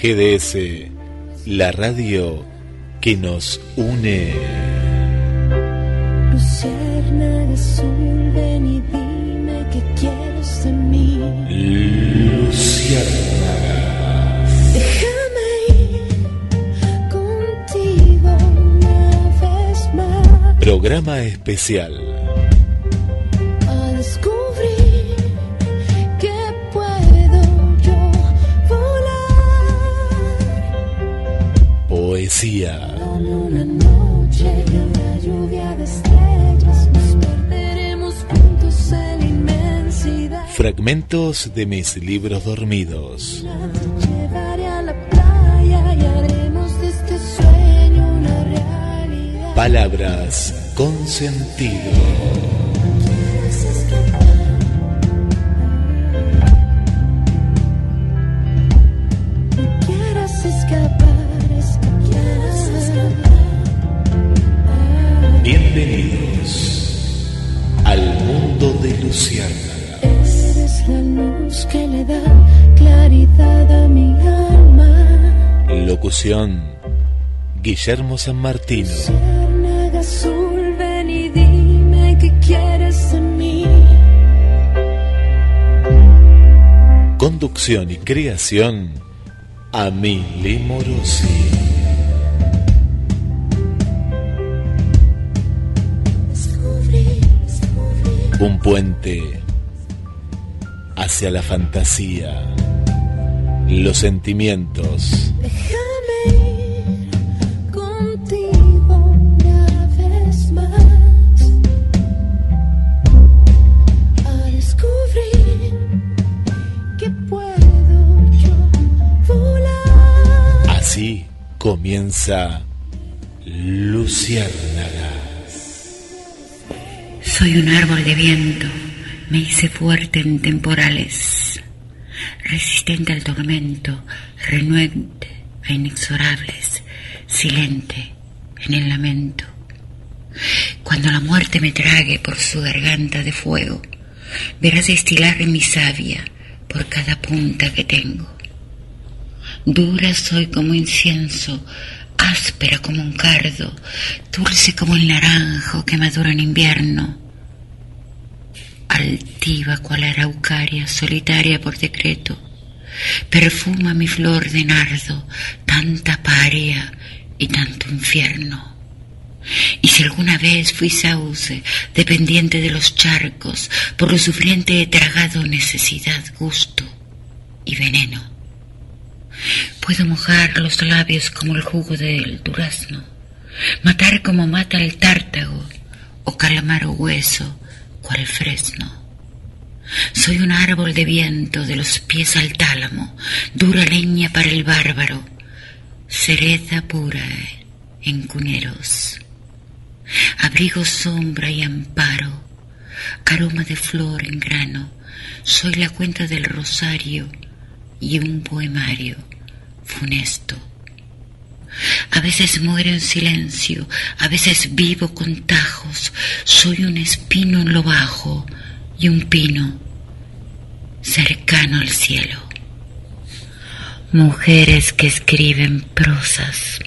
GDS, la radio que nos une. Luciérnaga. Déjame ir contigo una vez más. Programa especial. Poesía. como una noche en la lluvia de estrellas nos perderemos juntos en la inmensidad Fragmentos de mis libros dormidos. llevaré a la playa y haremos de este sueño una realidad Palabras con sentido. Guillermo San Martino. Azul, ven y dime que quieres de mí. Conducción y creación Amili Morosi. Un puente hacia la fantasía, los sentimientos, comienza Luciérnaga. Soy un árbol de viento, me hice fuerte en temporales, resistente al tormento, renuente a inexorables, silente en el lamento. Cuando la muerte me trague por su garganta de fuego, verás destilar mi savia por cada punta que tengo. Dura soy como incienso, áspera como un cardo, dulce como el naranjo que madura en invierno, altiva cual araucaria, solitaria por decreto, perfuma mi flor de nardo, tanta paria y tanto infierno. Y si alguna vez fui sauce, dependiente de los charcos, por lo sufriente he tragado necesidad, gusto y veneno. Puedo mojar los labios como el jugo del durazno, matar como mata el tártago, o calamar o hueso, cual fresno. Soy un árbol de viento de los pies al tálamo, dura leña para el bárbaro, cereza pura en cuneros. Abrigo sombra y amparo, aroma de flor en grano, soy la cuenta del rosario y un poemario funesto. A veces muero en silencio, a veces vivo con tajos, soy un espino en lo bajo y un pino cercano al cielo. Mujeres que escriben prosas.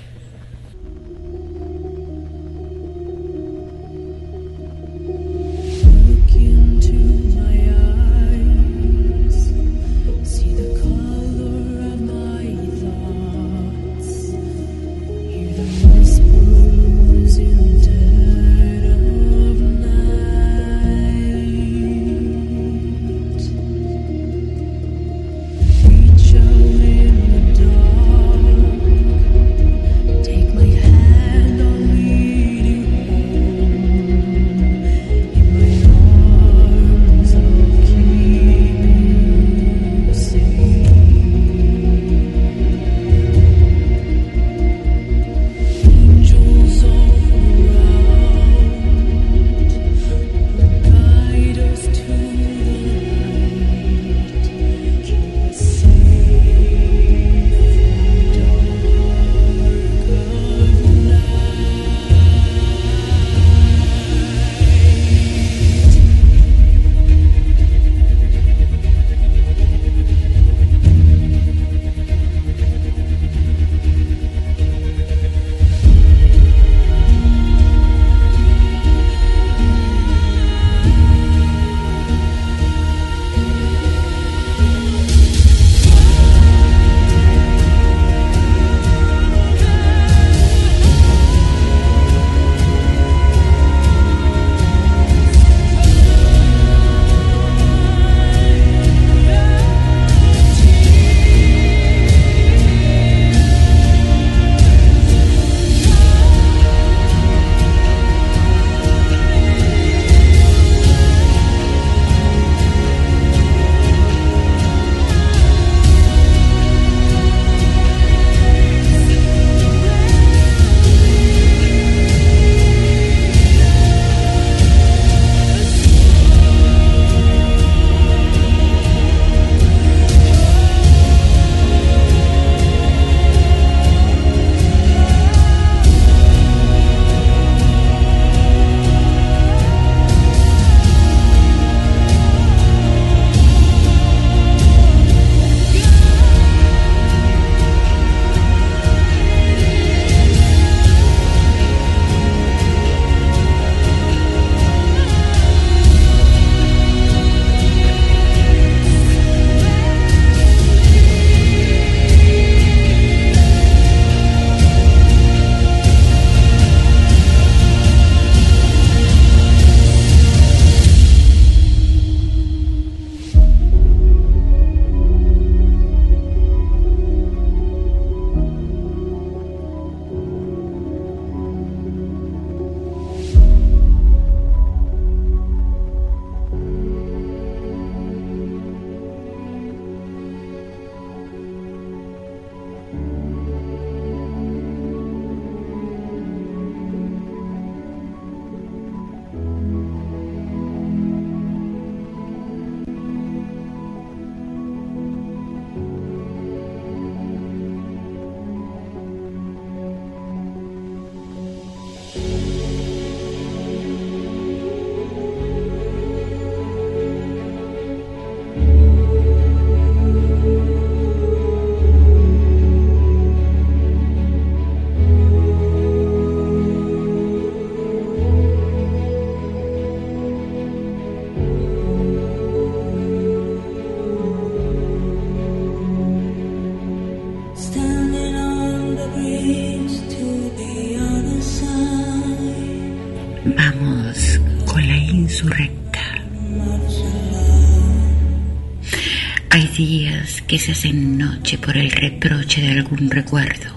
Que se hacen noche por el reproche de algún recuerdo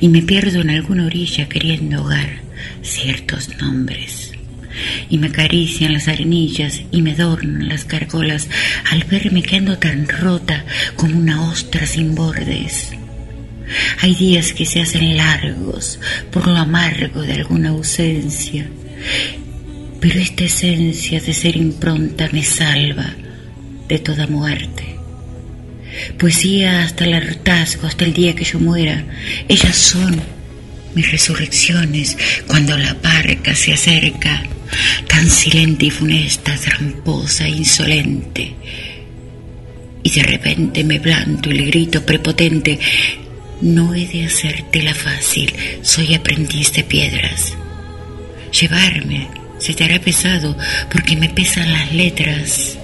y me pierdo en alguna orilla queriendo ahogar ciertos nombres y me acarician las arenillas y me adornan las gárgolas al verme que ando tan rota como una ostra sin bordes. Hay días que se hacen largos por lo amargo de alguna ausencia, pero esta esencia de ser impronta me salva de toda muerte. Poesía hasta el hartazgo, hasta el día que yo muera, ellas son mis resurrecciones cuando la barca se acerca, tan silente y funesta, tramposa, insolente. Y de repente me planto y le grito prepotente, no he de hacértela fácil, soy aprendiz de piedras. Llevarme se te hará pesado porque me pesan las letras.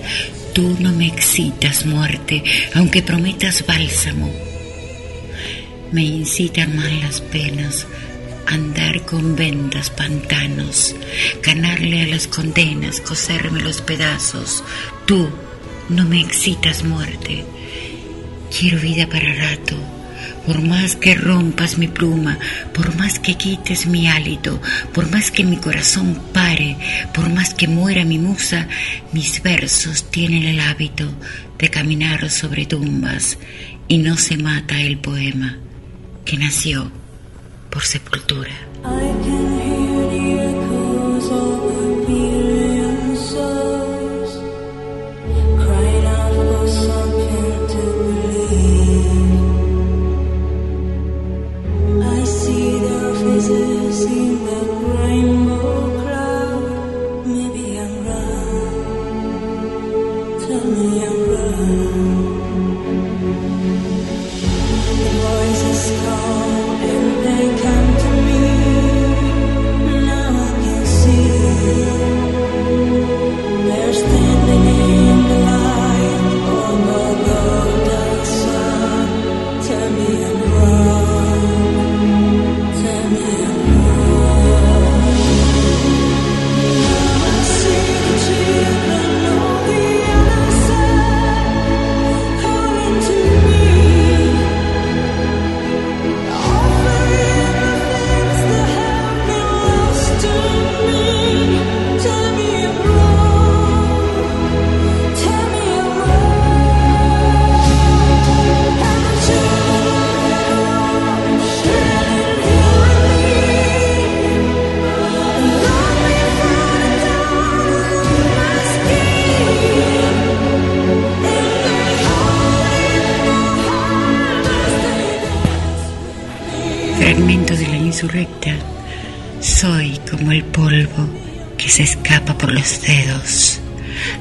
Tú no me excitas, muerte, aunque prometas bálsamo. Me incitan más las penas, andar con vendas pantanos, ganarle a las condenas, coserme los pedazos. Tú no me excitas, muerte. Quiero vida para rato por más que rompas mi pluma, por más que quites mi hálito, por más que mi corazón pare, por más que muera mi musa, mis versos tienen el hábito de caminar sobre tumbas y no se mata el poema que nació por sepultura.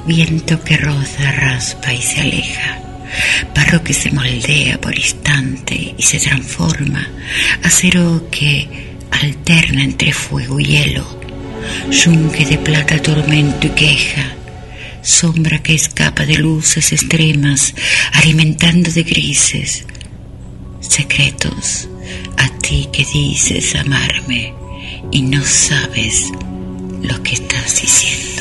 Viento que roza, raspa y se aleja, barro que se moldea por instante y se transforma, acero que alterna entre fuego y hielo, yunque de plata tormento y queja, sombra que escapa de luces extremas, alimentando de grises, secretos, a ti que dices amarme y no sabes lo que estás diciendo.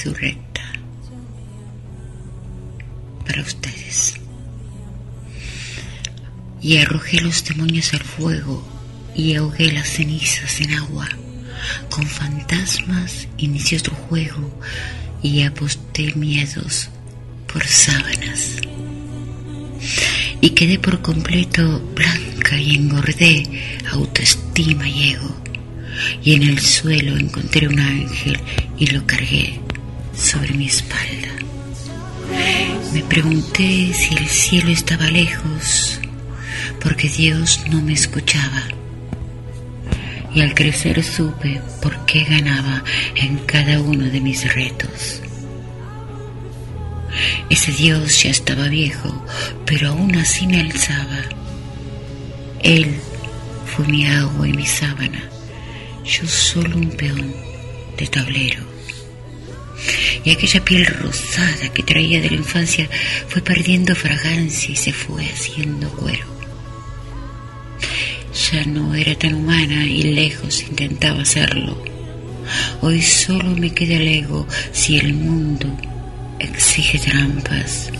Insurrecta, para ustedes. Y arrojé los demonios al fuego y ahogué las cenizas en agua. Con fantasmas inicié otro juego y aposté miedos por sábanas. Y quedé por completo blanca y engordé autoestima y ego. Y en el suelo encontré un ángel y lo cargué sobre mi espalda. Me pregunté si el cielo estaba lejos, porque Dios no me escuchaba. Y al crecer supe por qué ganaba en cada uno de mis retos. Ese Dios ya estaba viejo, pero aún así me alzaba. Él fue mi agua y mi sábana, yo solo un peón de tablero. Y aquella piel rosada que traía de la infancia fue perdiendo fragancia y se fue haciendo cuero. Ya no era tan humana y lejos intentaba serlo. Hoy solo me queda el ego si el mundo exige trampas.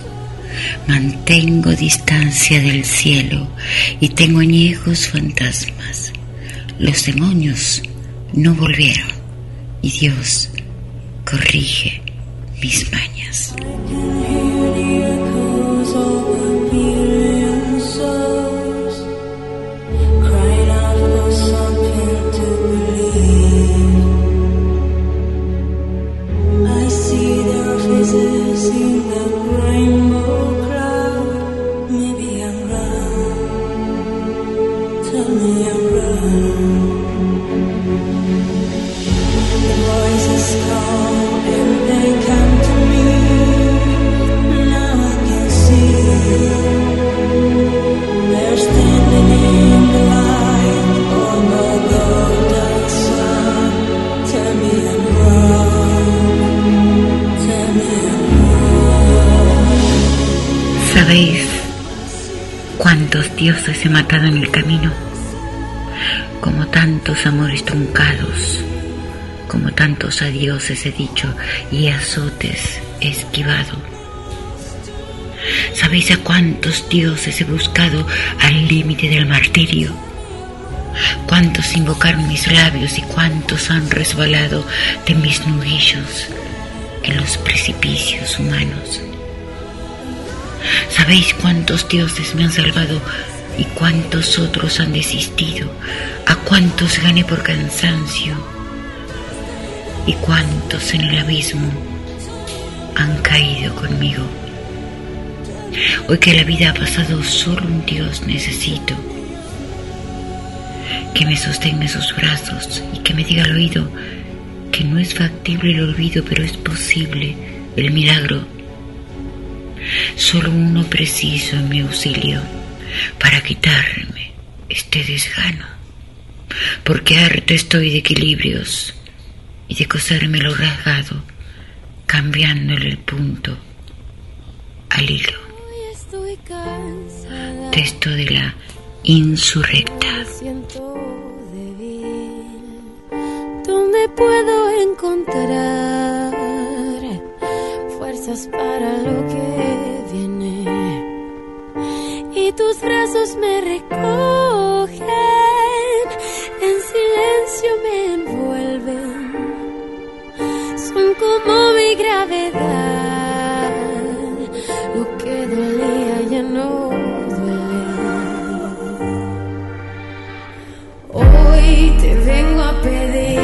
Mantengo distancia del cielo y tengo añejos fantasmas. Los demonios no volvieron y Dios corrige mis mañas. Dioses he matado en el camino? Como tantos amores truncados, como tantos adioses he dicho y azotes he esquivado. ¿Sabéis a cuántos dioses he buscado al límite del martirio? ¿Cuántos invocaron mis labios y cuántos han resbalado de mis nudillos en los precipicios humanos? ¿Sabéis cuántos dioses me han salvado y cuántos otros han desistido? ¿A cuántos gané por cansancio? ¿Y cuántos en el abismo han caído conmigo? Hoy que la vida ha pasado, solo un Dios necesito. Que me sostenga sus brazos y que me diga al oído que no es factible el olvido, pero es posible el milagro Solo uno preciso en mi auxilio para quitarme este desgano, porque harta estoy de equilibrios y de coserme lo rasgado, cambiándole el punto al hilo. Texto de la insurrecta. ¿Dónde puedo encontrar para lo que viene? Y tus brazos me recogen, en silencio me envuelven. Son como mi gravedad. Lo que dolía ya no duele. Hoy te vengo a pedir,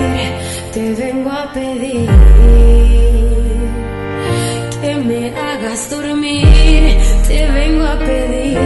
te vengo a pedir me hagas dormir. Te vengo a pedir,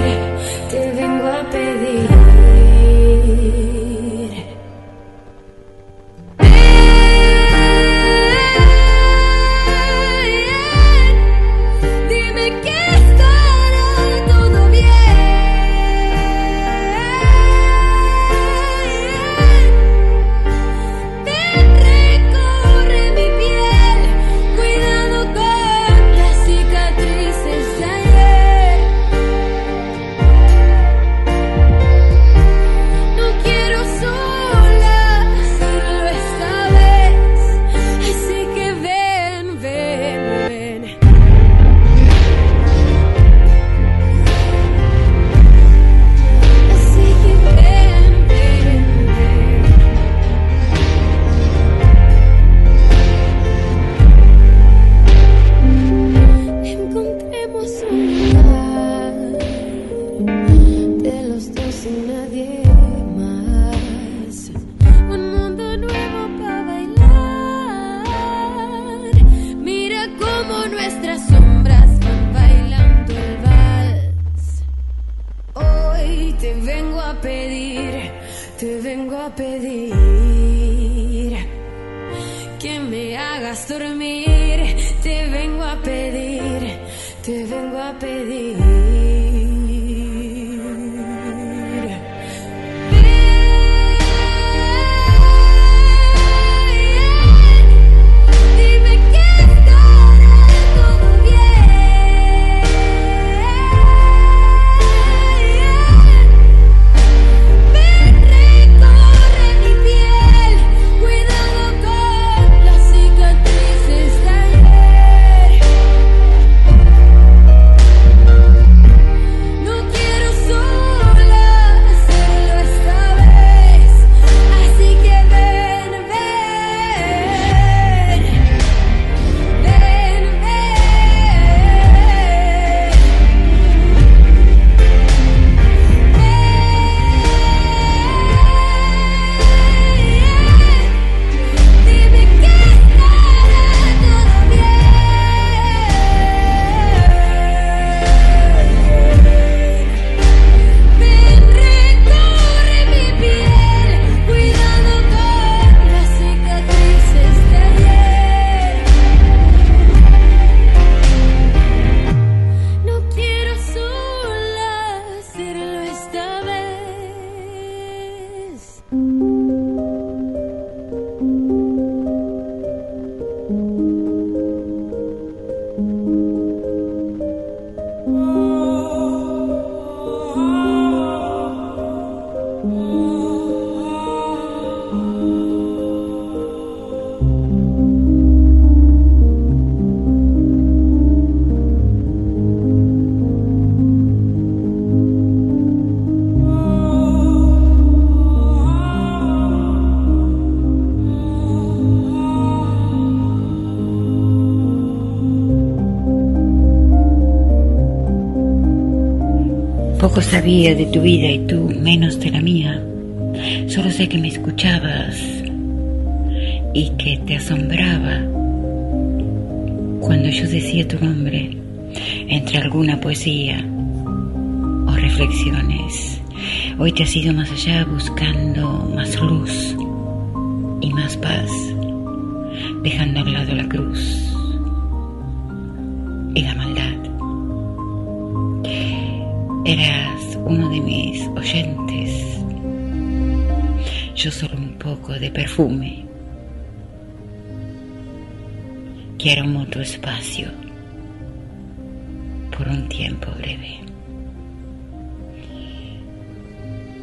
sabía de tu vida y tú menos de la mía. Solo sé que me escuchabas y que te asombraba cuando yo decía tu nombre entre alguna poesía o reflexiones. Hoy te has ido más allá buscando más luz y más paz, dejando a un lado la cruz y la maldad. Eras uno de mis oyentes. Yo solo un poco de perfume. Que aromó tu espacio por un tiempo breve.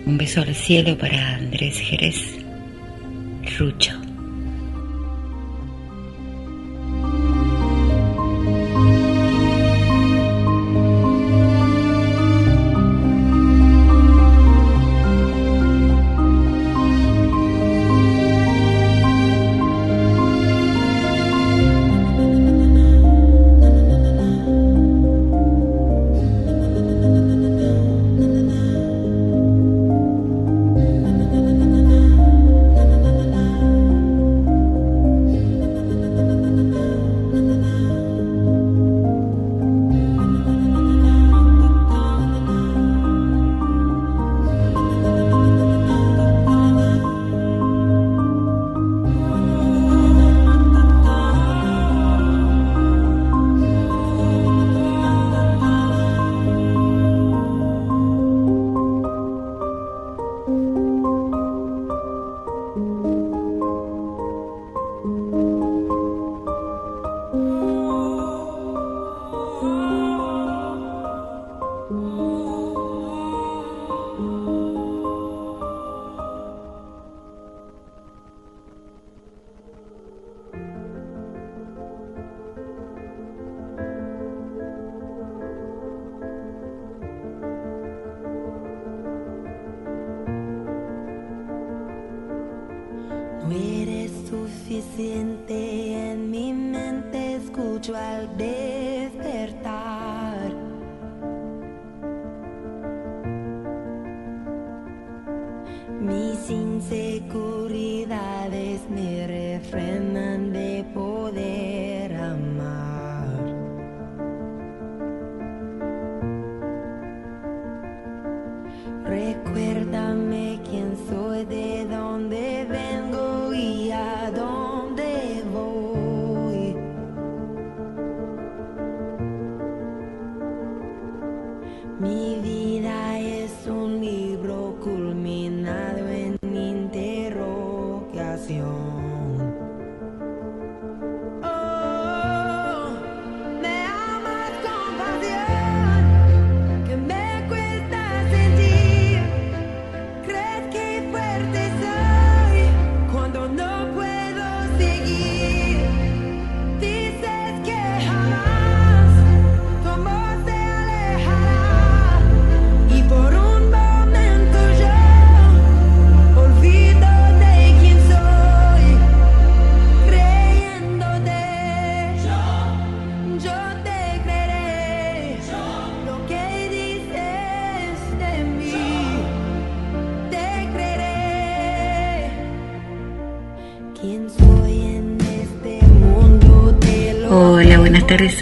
Un beso al cielo para Andrés Jerez, Rucho.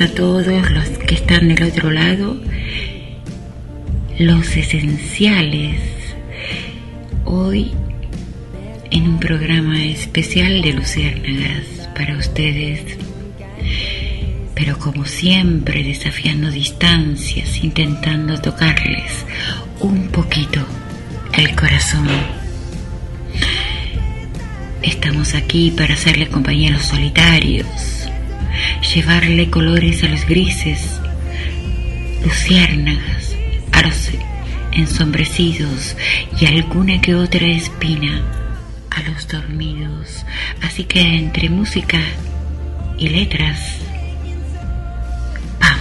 A todos los que están del otro lado. Los esenciales. Hoy en un programa especial de Luciérnagas para ustedes. Pero como siempre, desafiando distancias, intentando tocarles un poquito el corazón. Estamos aquí para hacerle compañía a los solitarios, llevarle colores a los grises, luciérnagas, a los ensombrecidos y alguna que otra espina a los dormidos. Así que entre música y letras, vamos.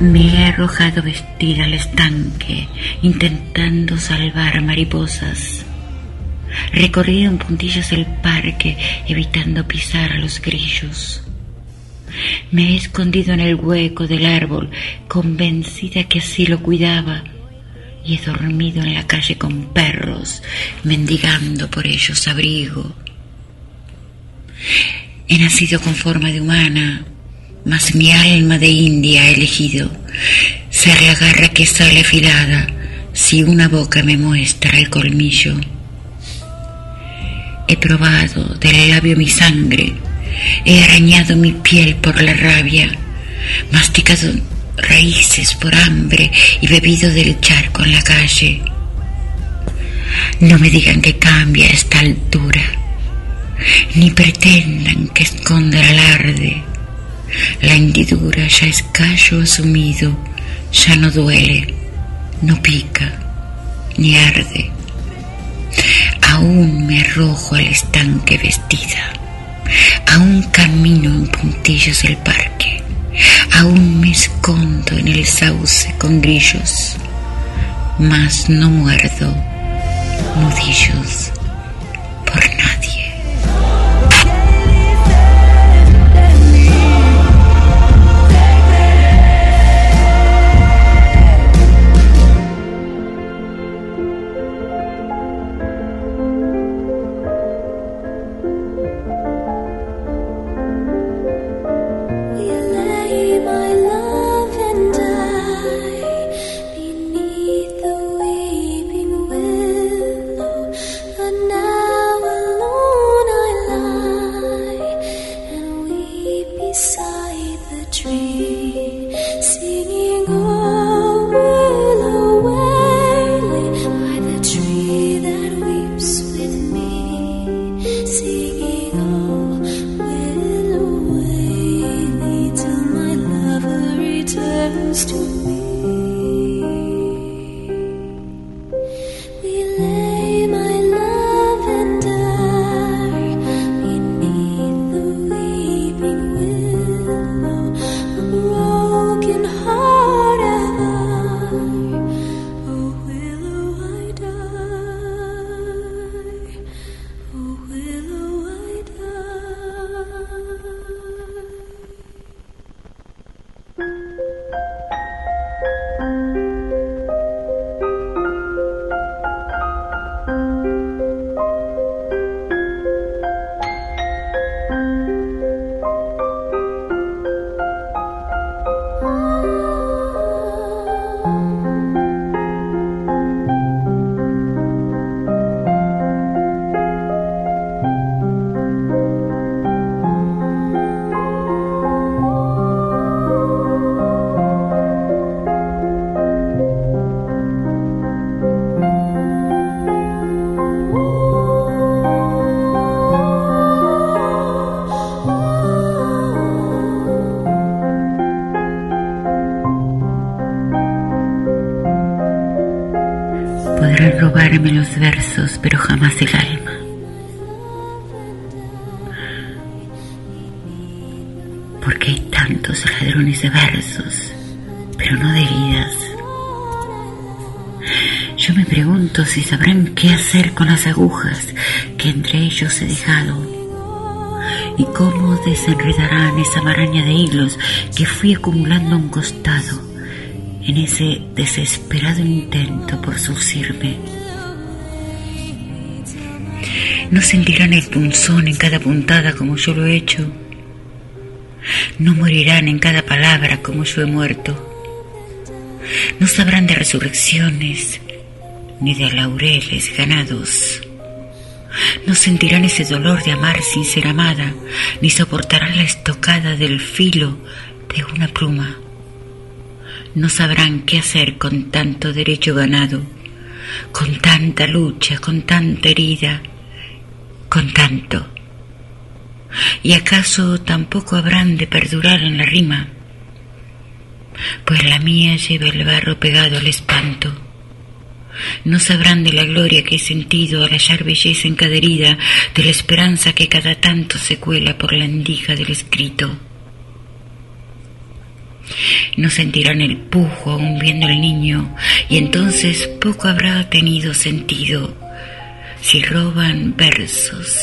Me he arrojado vestida al estanque, intentando salvar mariposas. Recorrido en puntillas el parque, evitando pisar los grillos. Me he escondido en el hueco del árbol, convencida que así lo cuidaba, y he dormido en la calle con perros, mendigando por ellos abrigo. He nacido con forma de humana, mas mi alma de india ha elegido ser la que sale afilada si una boca me muestra el colmillo. He probado del labio mi sangre, he arañado mi piel por la rabia, masticado raíces por hambre y bebido del charco en la calle. No me digan que cambia a esta altura, ni pretendan que esconda el alarde. La hendidura ya es callo asumido, ya no duele, no pica, ni arde. Aún me arrojo al estanque vestida, aún camino en puntillas el parque, aún me escondo en el sauce con grillos, mas no muerdo nudillos jamás el alma. Porque hay tantos ladrones de versos, pero no de vidas. Yo me pregunto si sabrán qué hacer con las agujas que entre ellos he dejado y cómo desenredarán esa maraña de hilos que fui acumulando a un costado en ese desesperado intento por surcirme. No sentirán el punzón en cada puntada como yo lo he hecho. No morirán en cada palabra como yo he muerto. No sabrán de resurrecciones ni de laureles ganados. No sentirán ese dolor de amar sin ser amada, ni soportarán la estocada del filo de una pluma. No sabrán qué hacer con tanto derecho ganado, con tanta lucha, con tanta herida, con tanto. ¿Y acaso tampoco habrán de perdurar en la rima? Pues la mía lleva el barro pegado al espanto no sabrán de la gloria que he sentido al hallar belleza en cada herida, de la esperanza que cada tanto se cuela por la endija del escrito. No sentirán el pujo aún viendo el niño, y entonces poco habrá tenido sentido. Si roban versos,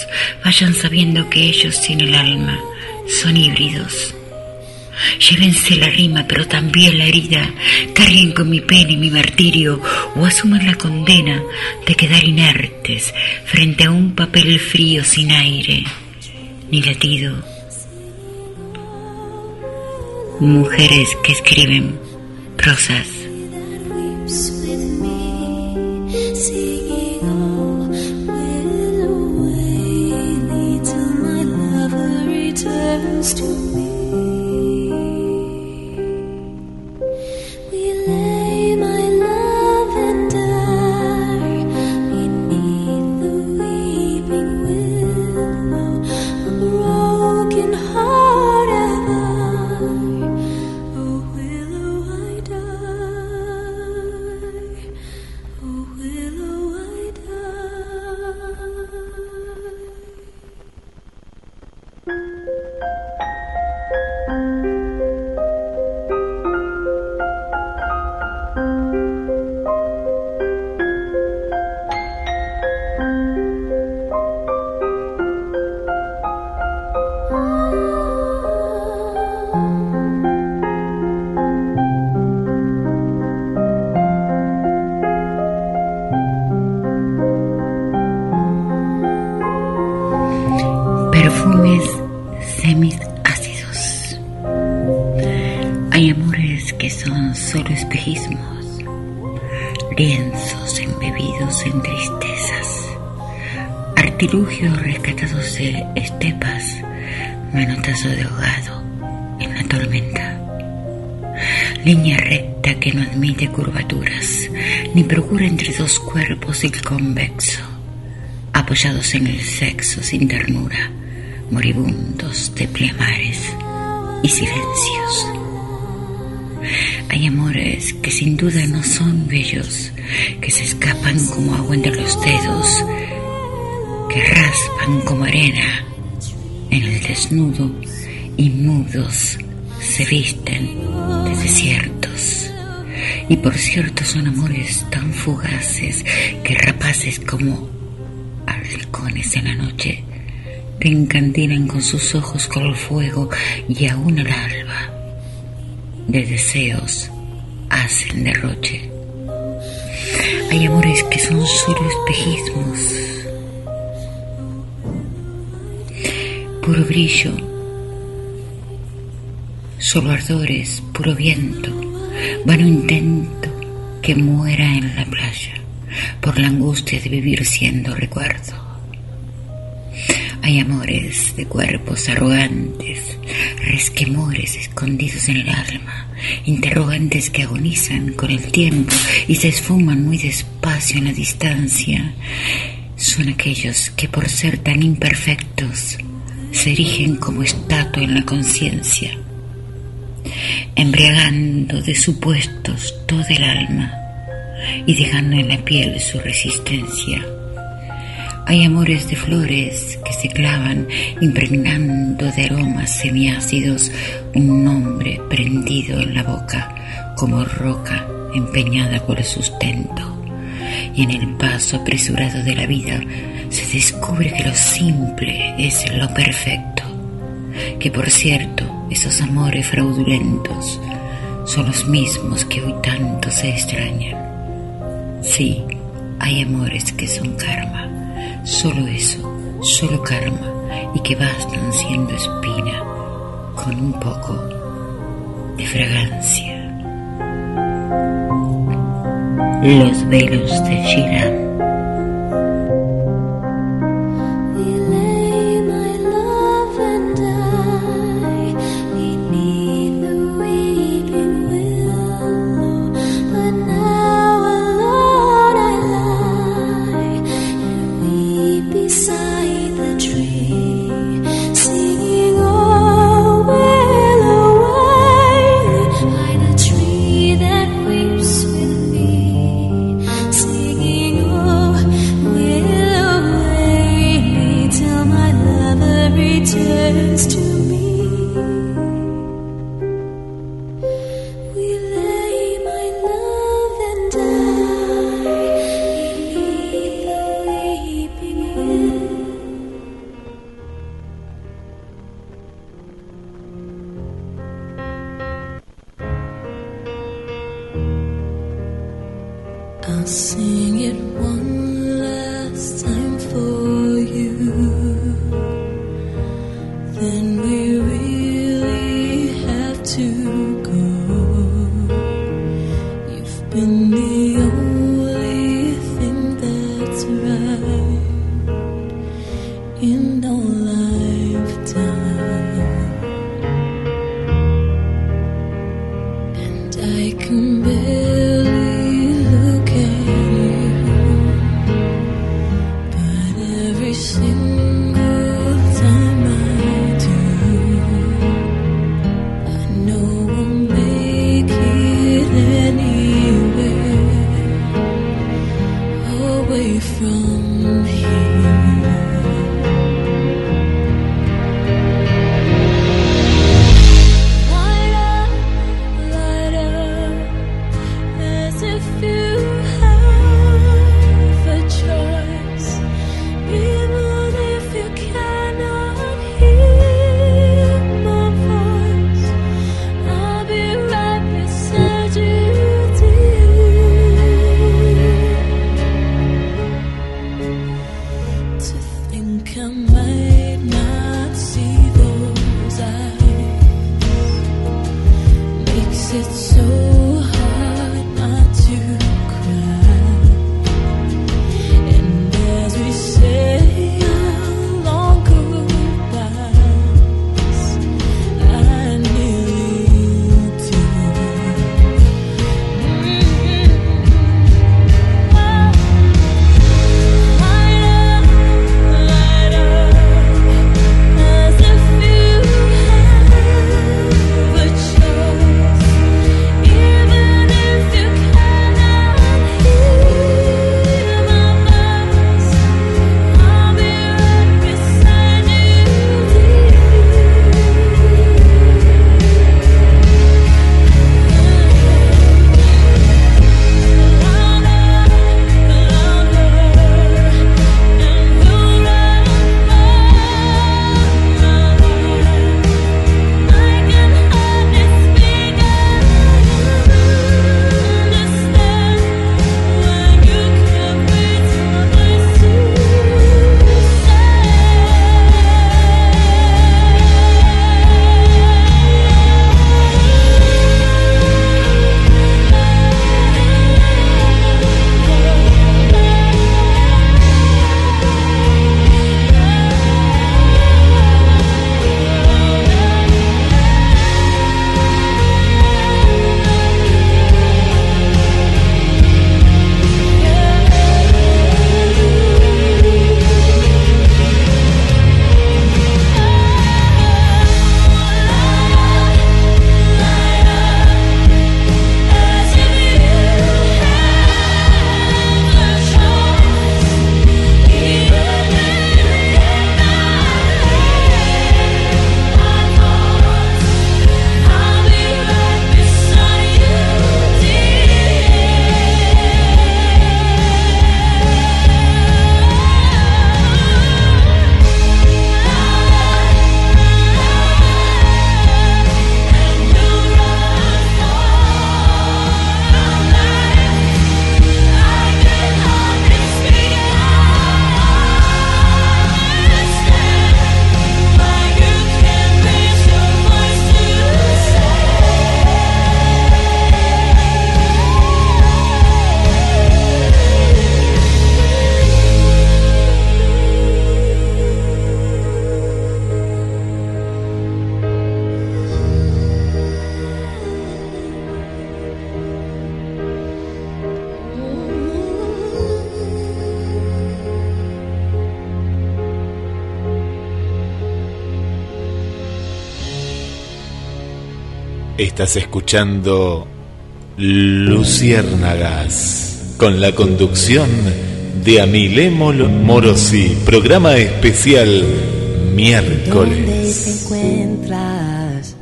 vayan sabiendo que ellos sin el alma son híbridos Llévense la rima, pero también la herida. Carguen con mi pena y mi martirio o asuman la condena de quedar inertes frente a un papel frío sin aire ni latido. Mujeres que escriben prosas. to rescatados de estepas, manotazo de ahogado en la tormenta. Línea recta que no admite curvaturas, ni procura entre dos cuerpos el convexo, apoyados en el sexo sin ternura, moribundos de pleamares y silencios. Hay amores que sin duda no son bellos, que se escapan como agua entre los dedos, que raspan como arena en el desnudo y mudos se visten de desiertos. Y por cierto son amores tan fugaces que rapaces como halcones en la noche te con sus ojos el fuego y aún al alba de deseos hacen derroche. Hay amores que son solo espejismos puro brillo, solo ardores, puro viento, vano intento que muera en la playa por la angustia de vivir siendo recuerdo. Hay amores de cuerpos arrogantes, resquemores escondidos en el alma, interrogantes que agonizan con el tiempo y se esfuman muy despacio en la distancia. Son aquellos que por ser tan imperfectos se erigen como estatua en la conciencia, embriagando de supuestos todo el alma, y dejando en la piel su resistencia. Hay amores de flores que se clavan impregnando de aromas semiácidos un nombre prendido en la boca como roca empeñada por el sustento. Y en el paso apresurado de la vida se descubre que lo simple es lo perfecto. Que por cierto, esos amores fraudulentos son los mismos que hoy tanto se extrañan. Sí, hay amores que son karma Solo eso, solo karma y que bastan siendo espina con un poco de fragancia. Los velos de Shiram. Estás escuchando Luciérnagas con la conducción de Amilé Morosi, programa especial miércoles. ¿Dónde te encuentras?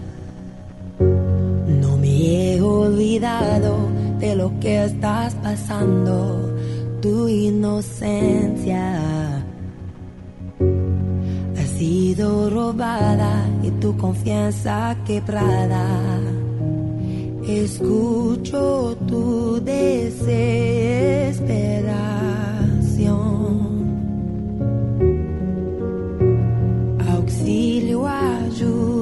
No me he olvidado de lo que estás pasando, tu inocencia ha sido robada y tu confianza quebrada. Escucho tu desesperación. Auxilio, ayúdame,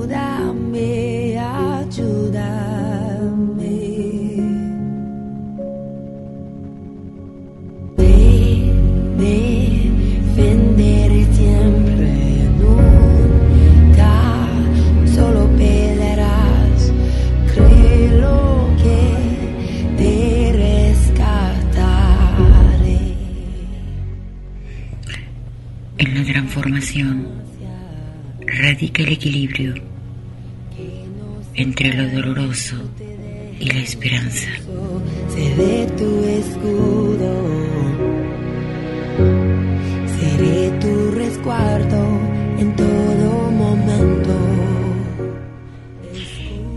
transformación radica el equilibrio entre lo doloroso y la esperanza. Seré tu escudo, seré tu resguardo en todo momento.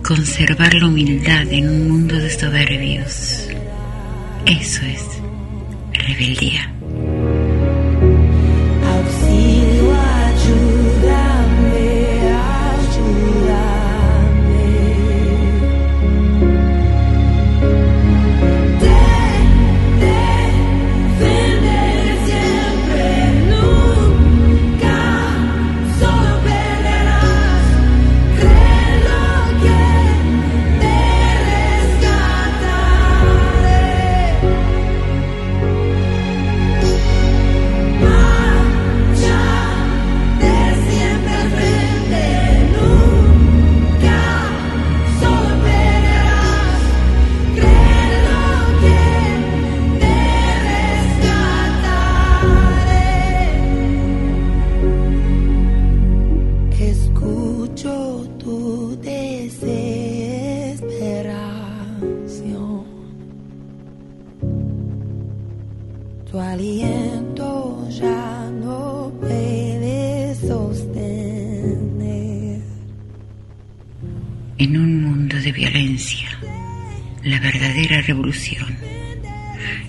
Conservar la humildad en un mundo de soberbios. Eso es rebeldía.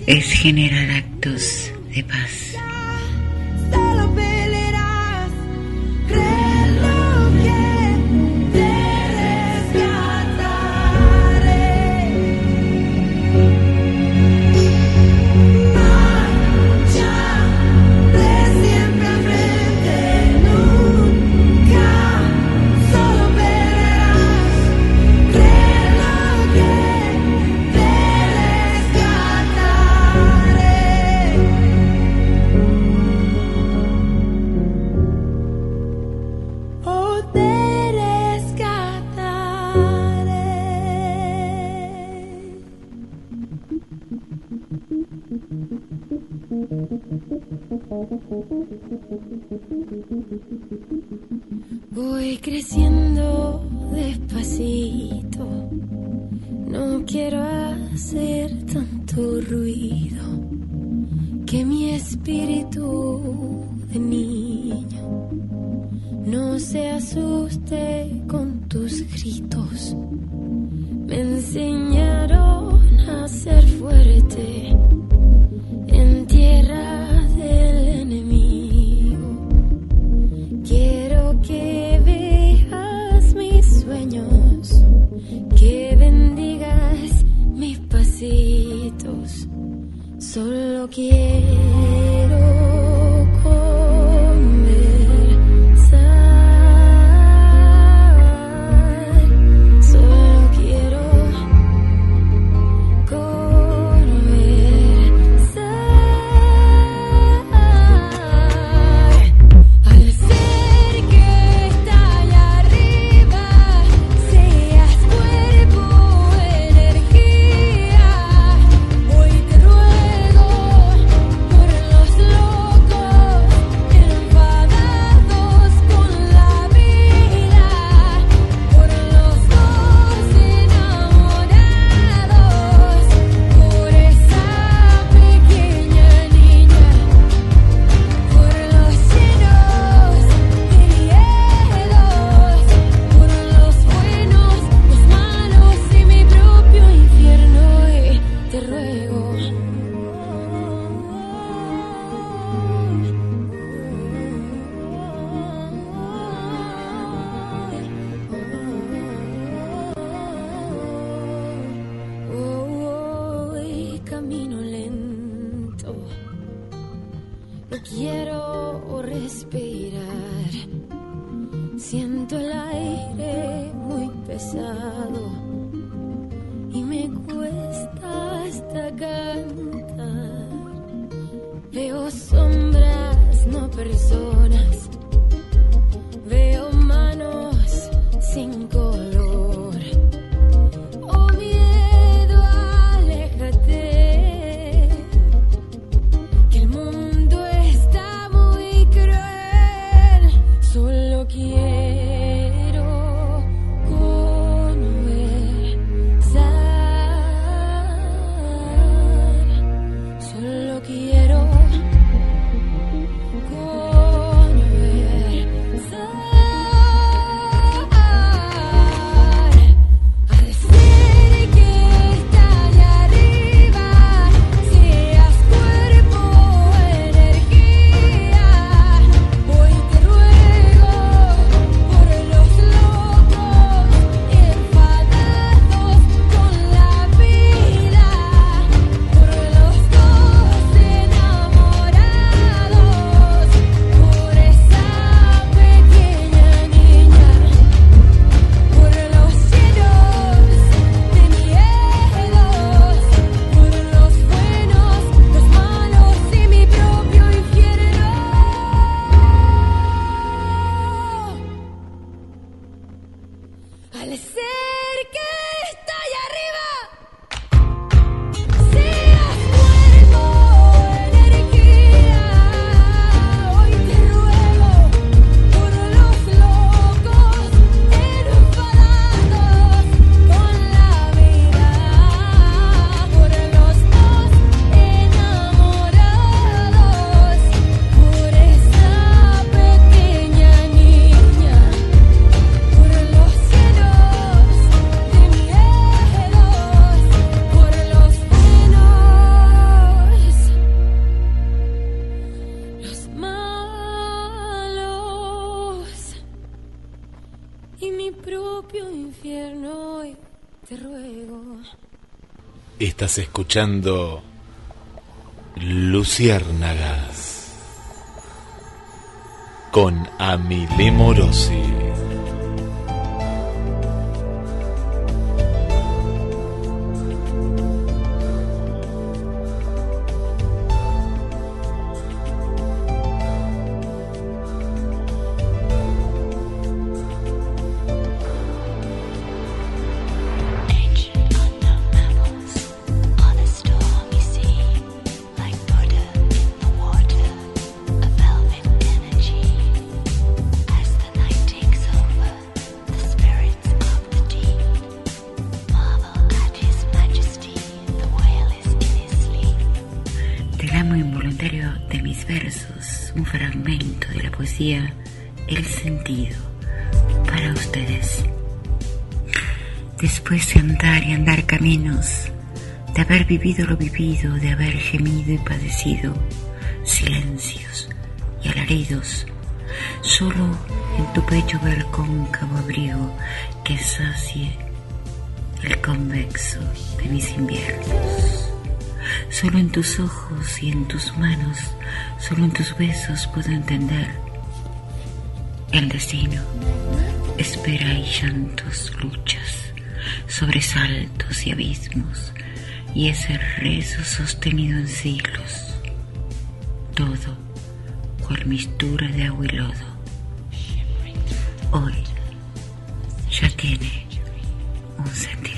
Es generar y me cuesta hasta cantar. Veo sombras, no personas. Escuchando Luciérnagas con Amile Morosi. Después de andar y andar caminos, de haber vivido lo vivido, de haber gemido y padecido, silencios y alaridos, solo en tu pecho ver cóncavo abrigo que sacie el convexo de mis inviernos. Solo en tus ojos y en tus manos, solo en tus besos puedo entender el destino. Espera y llantos, luchas, sobresaltos y abismos, y ese rezo sostenido en siglos. Todo cual mistura de agua y lodo. Hoy ya tiene un sentido.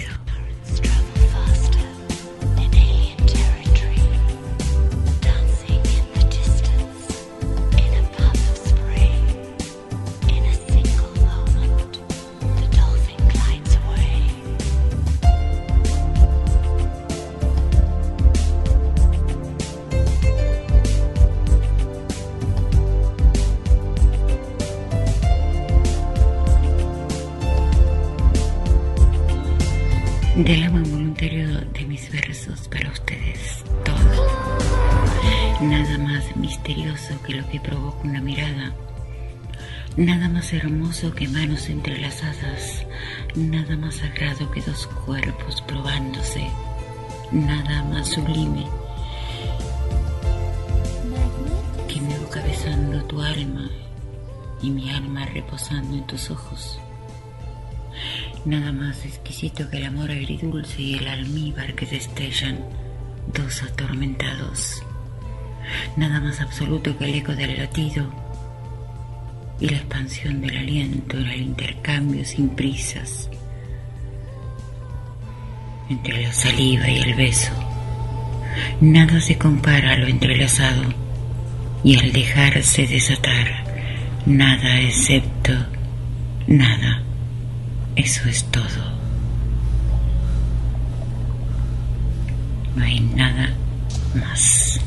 Nada más hermoso que manos entrelazadas. Nada más sagrado que dos cuerpos probándose. Nada más sublime que mi boca tu alma y mi alma reposando en tus ojos. Nada más exquisito que el amor agridulce y el almíbar que destellan dos atormentados. nada más absoluto que el eco del latido y la expansión del aliento en el intercambio sin prisas entre la saliva y el beso. Nada se compara a lo entrelazado y al dejarse desatar, nada excepto nada. Eso es todo. No hay nada más.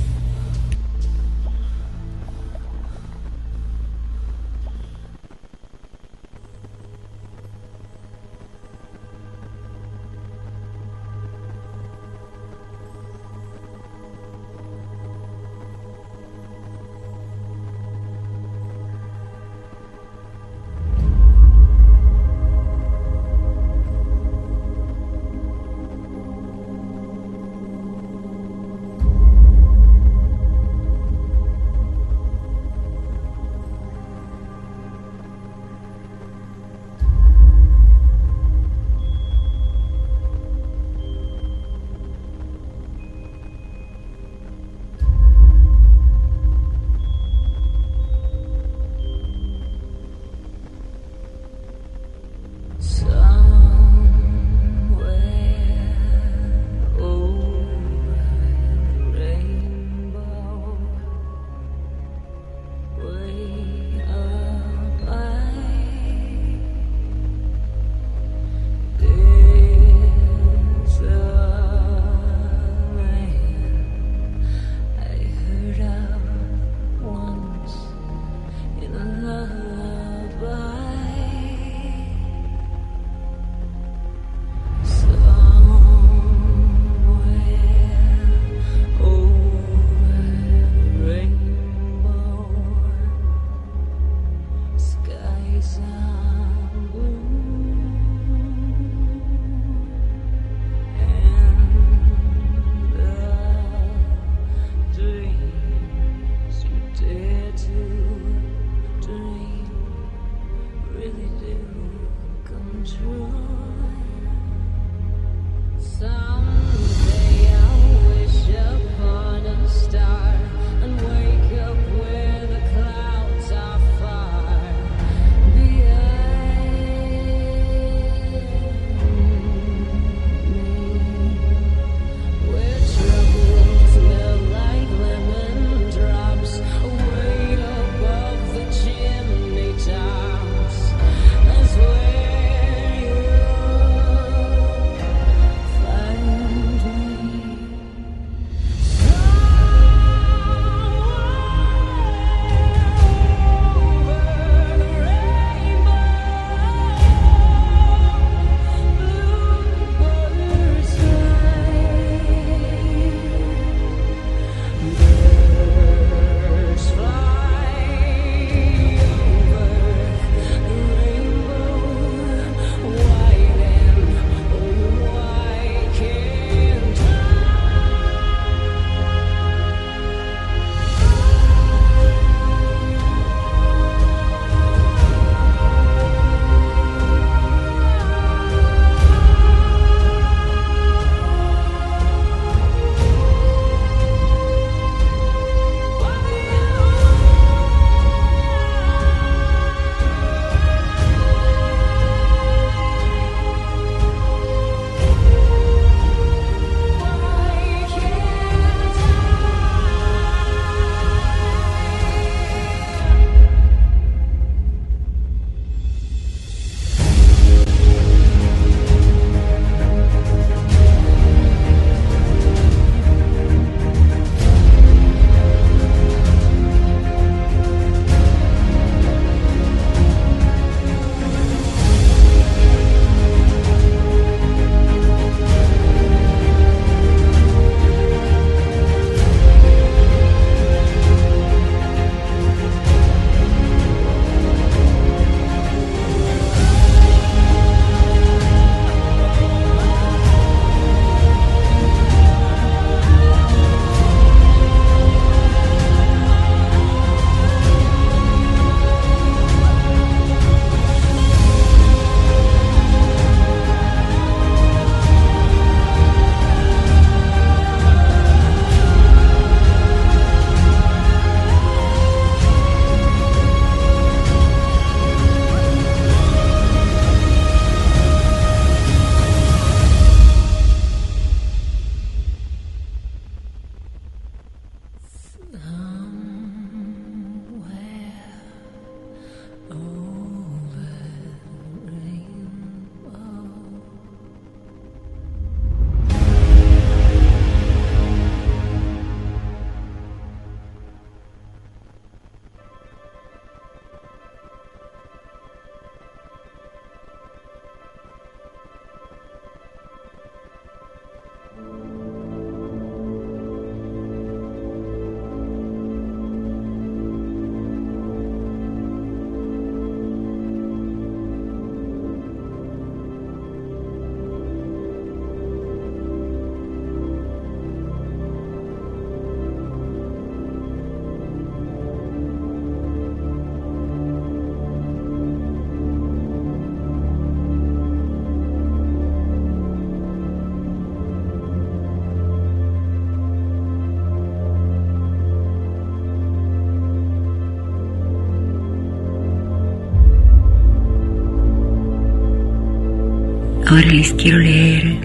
Ahora les quiero leer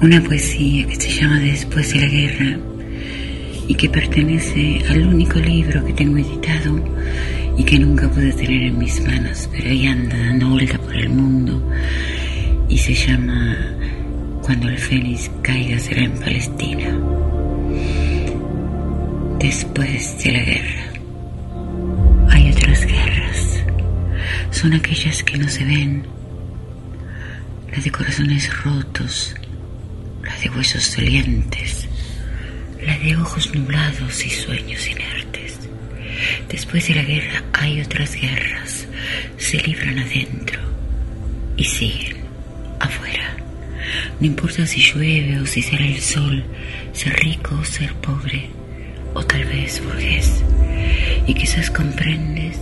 una poesía que se llama Después de la guerra y que pertenece al único libro que tengo editado y que nunca pude tener en mis manos, pero ahí anda dando vuelta por el mundo y se llama Cuando el Fénix caiga será en Palestina. Después de la guerra hay otras guerras. Son aquellas que no se ven, las de corazones rotos, las de huesos dolientes, las de ojos nublados y sueños inertes. Después de la guerra hay otras guerras, se libran adentro y siguen afuera. No importa si llueve o si sale el sol, ser rico o ser pobre, o tal vez burgués. Y quizás comprendes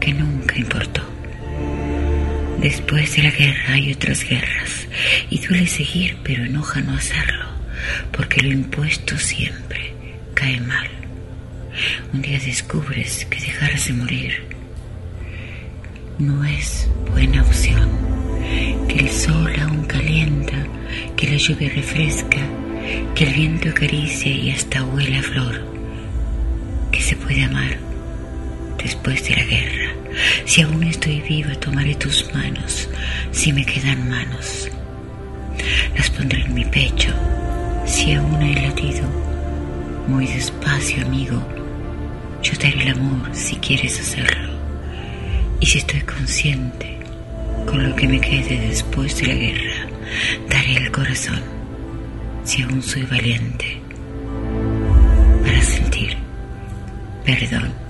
que nunca importó. Después de la guerra hay otras guerras y duele seguir, pero enoja no hacerlo, porque lo impuesto siempre cae mal. Un día descubres que dejarse morir no es buena opción, que el sol aún calienta, que la lluvia refresca, que el viento acaricia y hasta huele a flor, que se puede amar después de la guerra. Si aún estoy viva, tomaré tus manos, si me quedan manos. Las pondré en mi pecho, si aún hay latido. Muy despacio, amigo. Yo te haré el amor si quieres hacerlo. Y si estoy consciente, con lo que me quede después de la guerra, daré el corazón, si aún soy valiente, para sentir perdón.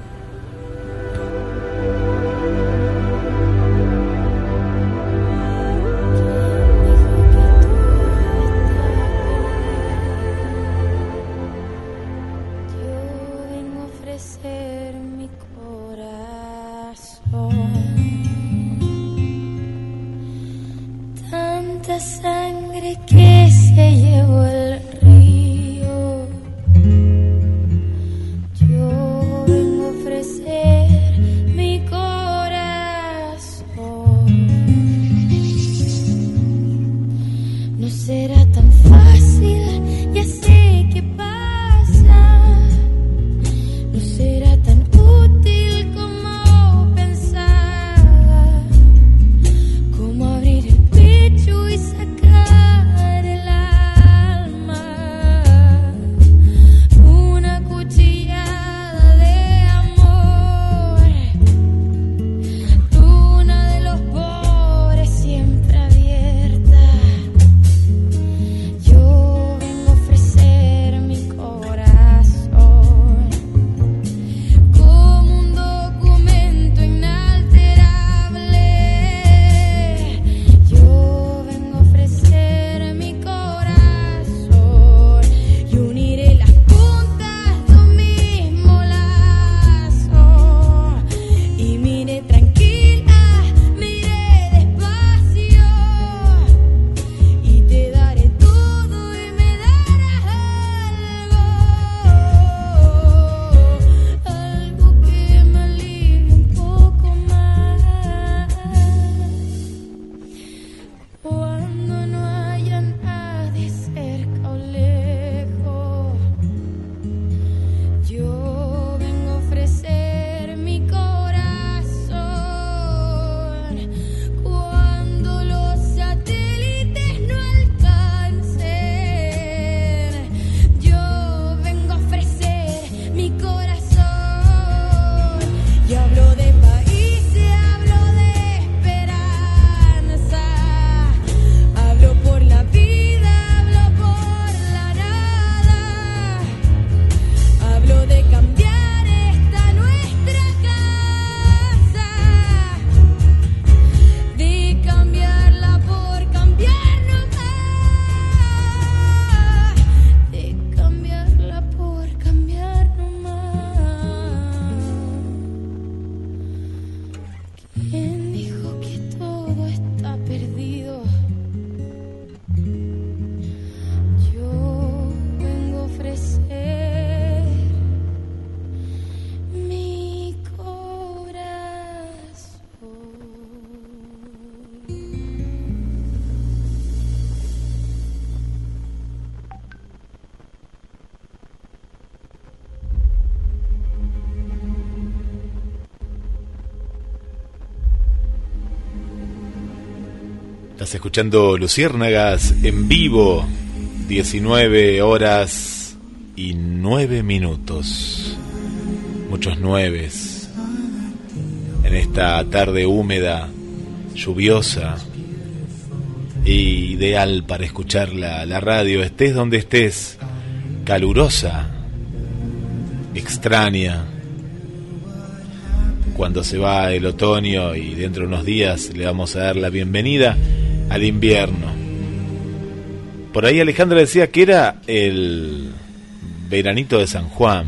Escuchando Luciérnagas en vivo, 19 horas y 9 minutos. Muchos nueves. En esta tarde húmeda, lluviosa, ideal para escuchar la, la radio, estés donde estés, calurosa, extraña. Cuando se va el otoño y dentro de unos días le vamos a dar la bienvenida al invierno. Por ahí Alejandra decía que era el veranito de San Juan.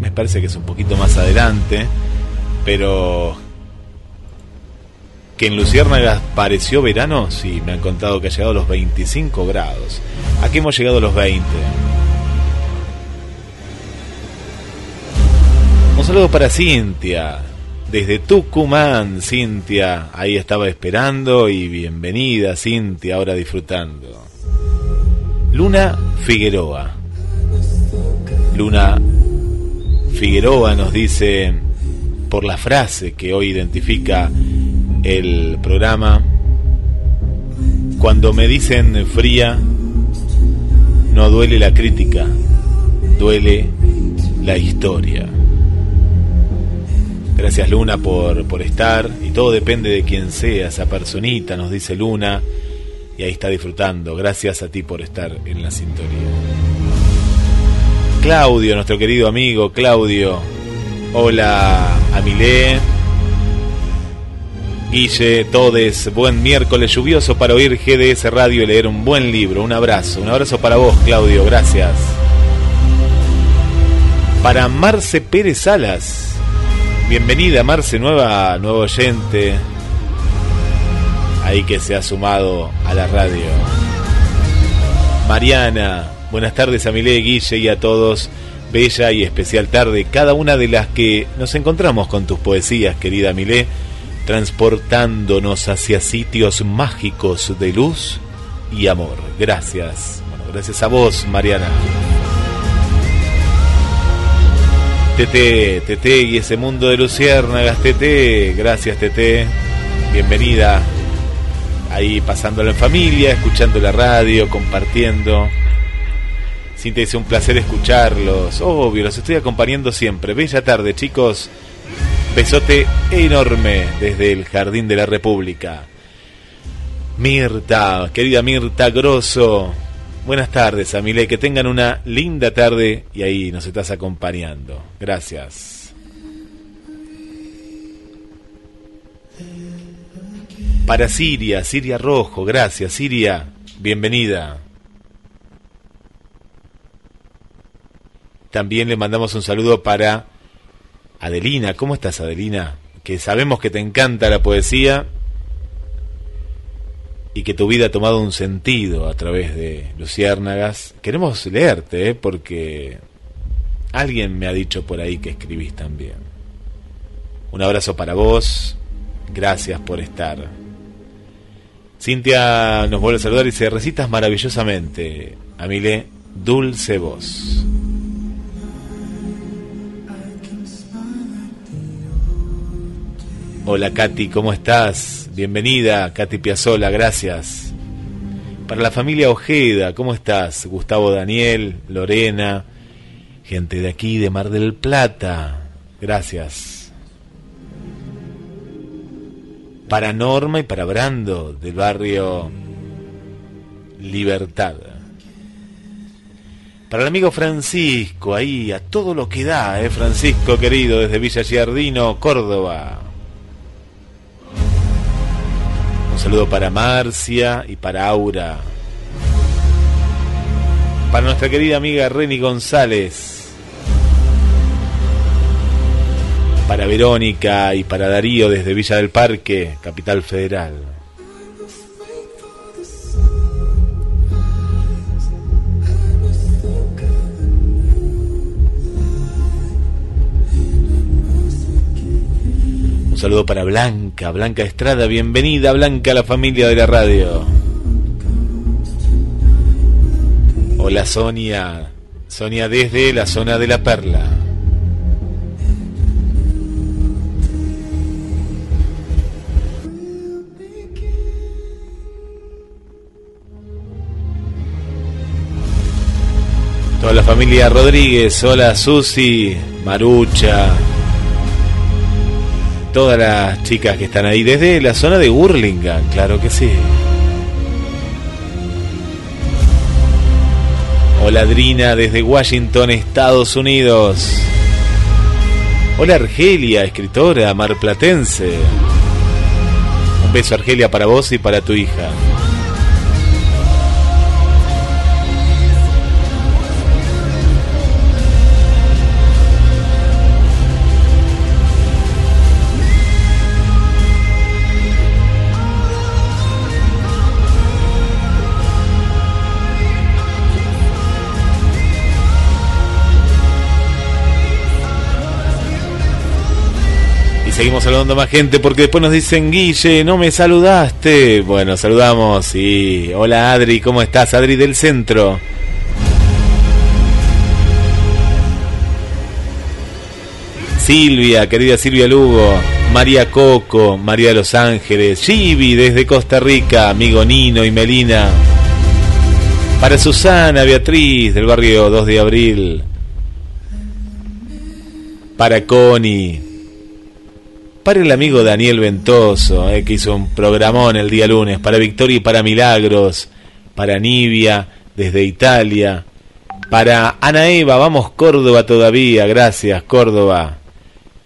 Me parece que es un poquito más adelante, pero que en Luciérnagas pareció verano, sí, me han contado que ha llegado a los 25 grados. Aquí hemos llegado a los 20. Un saludo para Cintia, desde Tucumán, Cintia, ahí estaba esperando y bienvenida Cintia, ahora disfrutando. Luna Figueroa. Luna Figueroa nos dice, por la frase que hoy identifica el programa, cuando me dicen fría, no duele la crítica, duele la historia. Gracias Luna por, por estar y todo depende de quién sea esa personita, nos dice Luna y ahí está disfrutando. Gracias a ti por estar en la sintonía. Claudio, nuestro querido amigo Claudio. Hola, Amilé. Guille, Todes, buen miércoles lluvioso para oír GDS Radio y leer un buen libro. Un abrazo, un abrazo para vos, Claudio, gracias. Para Marce Pérez Salas, bienvenida Marce, nueva, nuevo oyente, ahí que se ha sumado a la radio. Mariana, buenas tardes a Milé, Guille y a todos. Bella y especial tarde, cada una de las que nos encontramos con tus poesías, querida Milé transportándonos hacia sitios mágicos de luz y amor. Gracias. Bueno, gracias a vos, Mariana. Tete, Tete y ese mundo de luciérnagas, Tete. Gracias, Tete. Bienvenida. Ahí pasándolo en familia, escuchando la radio, compartiendo. Cintia un placer escucharlos. Obvio, los estoy acompañando siempre. Bella tarde, chicos. Besote enorme desde el Jardín de la República. Mirta, querida Mirta Grosso, buenas tardes, Amile, que tengan una linda tarde y ahí nos estás acompañando. Gracias. Para Siria, Siria Rojo, gracias, Siria, bienvenida. También le mandamos un saludo para Adelina, ¿cómo estás Adelina? Que sabemos que te encanta la poesía y que tu vida ha tomado un sentido a través de Luciérnagas. Queremos leerte, ¿eh? porque alguien me ha dicho por ahí que escribís también. Un abrazo para vos, gracias por estar. Cintia nos vuelve a saludar y dice, recitas maravillosamente, Amile, dulce voz. Hola Katy, ¿cómo estás? Bienvenida, Katy Piazzola, gracias. Para la familia Ojeda, ¿cómo estás? Gustavo Daniel, Lorena, gente de aquí, de Mar del Plata, gracias. Para Norma y para Brando, del barrio Libertad. Para el amigo Francisco, ahí, a todo lo que da, ¿eh? Francisco querido, desde Villa Giardino, Córdoba. Un saludo para Marcia y para Aura. Para nuestra querida amiga Reni González. Para Verónica y para Darío desde Villa del Parque, Capital Federal. Un saludo para Blanca, Blanca Estrada, bienvenida Blanca a la familia de la radio. Hola Sonia, Sonia desde la zona de la Perla. Toda la familia Rodríguez, hola Susi, Marucha, todas las chicas que están ahí, desde la zona de Burlingame, claro que sí. Hola Adrina desde Washington, Estados Unidos. Hola Argelia, escritora marplatense. Un beso Argelia para vos y para tu hija. Seguimos saludando más gente porque después nos dicen, Guille, no me saludaste. Bueno, saludamos y hola Adri, ¿cómo estás? Adri del centro. Silvia, querida Silvia Lugo, María Coco, María de Los Ángeles, Chibi desde Costa Rica, amigo Nino y Melina. Para Susana, Beatriz del barrio 2 de abril. Para Connie. Para el amigo Daniel Ventoso, eh, que hizo un programón el día lunes. Para Victoria y para Milagros. Para Nivia, desde Italia. Para Ana Eva, vamos Córdoba todavía. Gracias, Córdoba.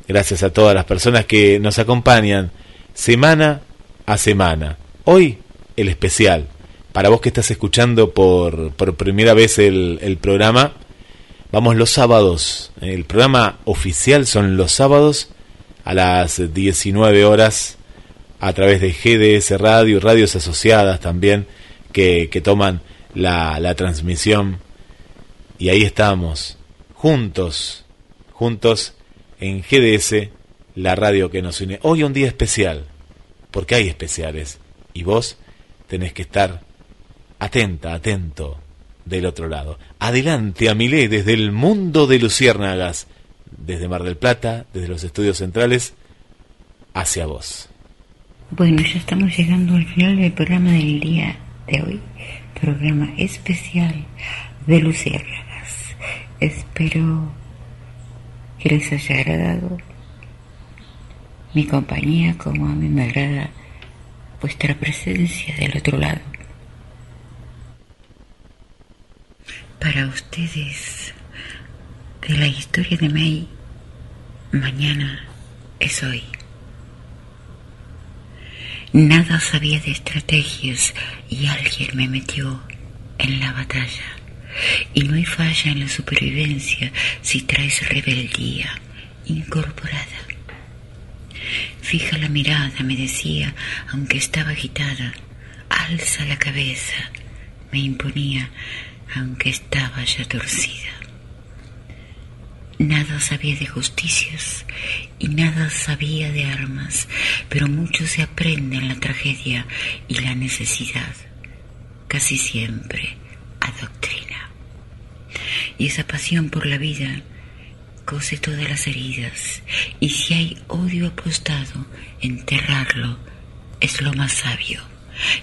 Gracias a todas las personas que nos acompañan semana a semana. Hoy, el especial. Para vos que estás escuchando por, por primera vez el, el programa, vamos los sábados. El programa oficial son los sábados a las 19 horas a través de GDS Radio y radios asociadas también que, que toman la, la transmisión. Y ahí estamos, juntos, juntos en GDS, la radio que nos une. Hoy un día especial, porque hay especiales, y vos tenés que estar atenta, atento del otro lado. Adelante, Amilé, desde el mundo de Luciérnagas, desde Mar del Plata, desde los estudios centrales, hacia vos. Bueno, ya estamos llegando al final del programa del día de hoy. Programa especial de Luciérnagas. Espero que les haya agradado mi compañía como a mí me agrada vuestra presencia del otro lado. Para ustedes, de la historia de May, mañana es hoy. Nada sabía de estrategias y alguien me metió en la batalla. Y no hay falla en la supervivencia si traes rebeldía incorporada. Fija la mirada, me decía, aunque estaba agitada. Alza la cabeza, me imponía, aunque estaba ya torcida. Nada sabía de justicias y nada sabía de armas, pero mucho se aprende en la tragedia y la necesidad, casi siempre a doctrina. Y esa pasión por la vida cose todas las heridas, y si hay odio apostado, enterrarlo es lo más sabio,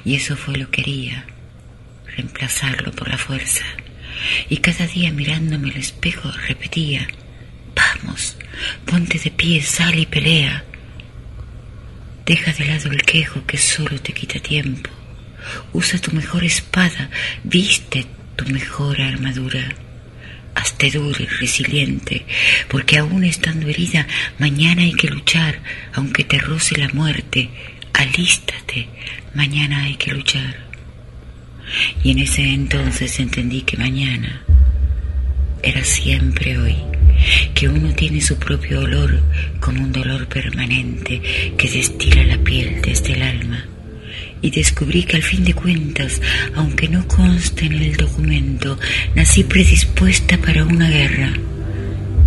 y eso fue lo que quería, reemplazarlo por la fuerza. Y cada día mirándome al espejo repetía, vamos, ponte de pie, sal y pelea. Deja de lado el quejo que solo te quita tiempo. Usa tu mejor espada, viste tu mejor armadura. Hazte duro y resiliente, porque aún estando herida, mañana hay que luchar, aunque te roce la muerte. Alístate, mañana hay que luchar. Y en ese entonces entendí que mañana era siempre hoy, que uno tiene su propio olor como un dolor permanente que destila la piel desde el alma. Y descubrí que al fin de cuentas, aunque no conste en el documento, nací predispuesta para una guerra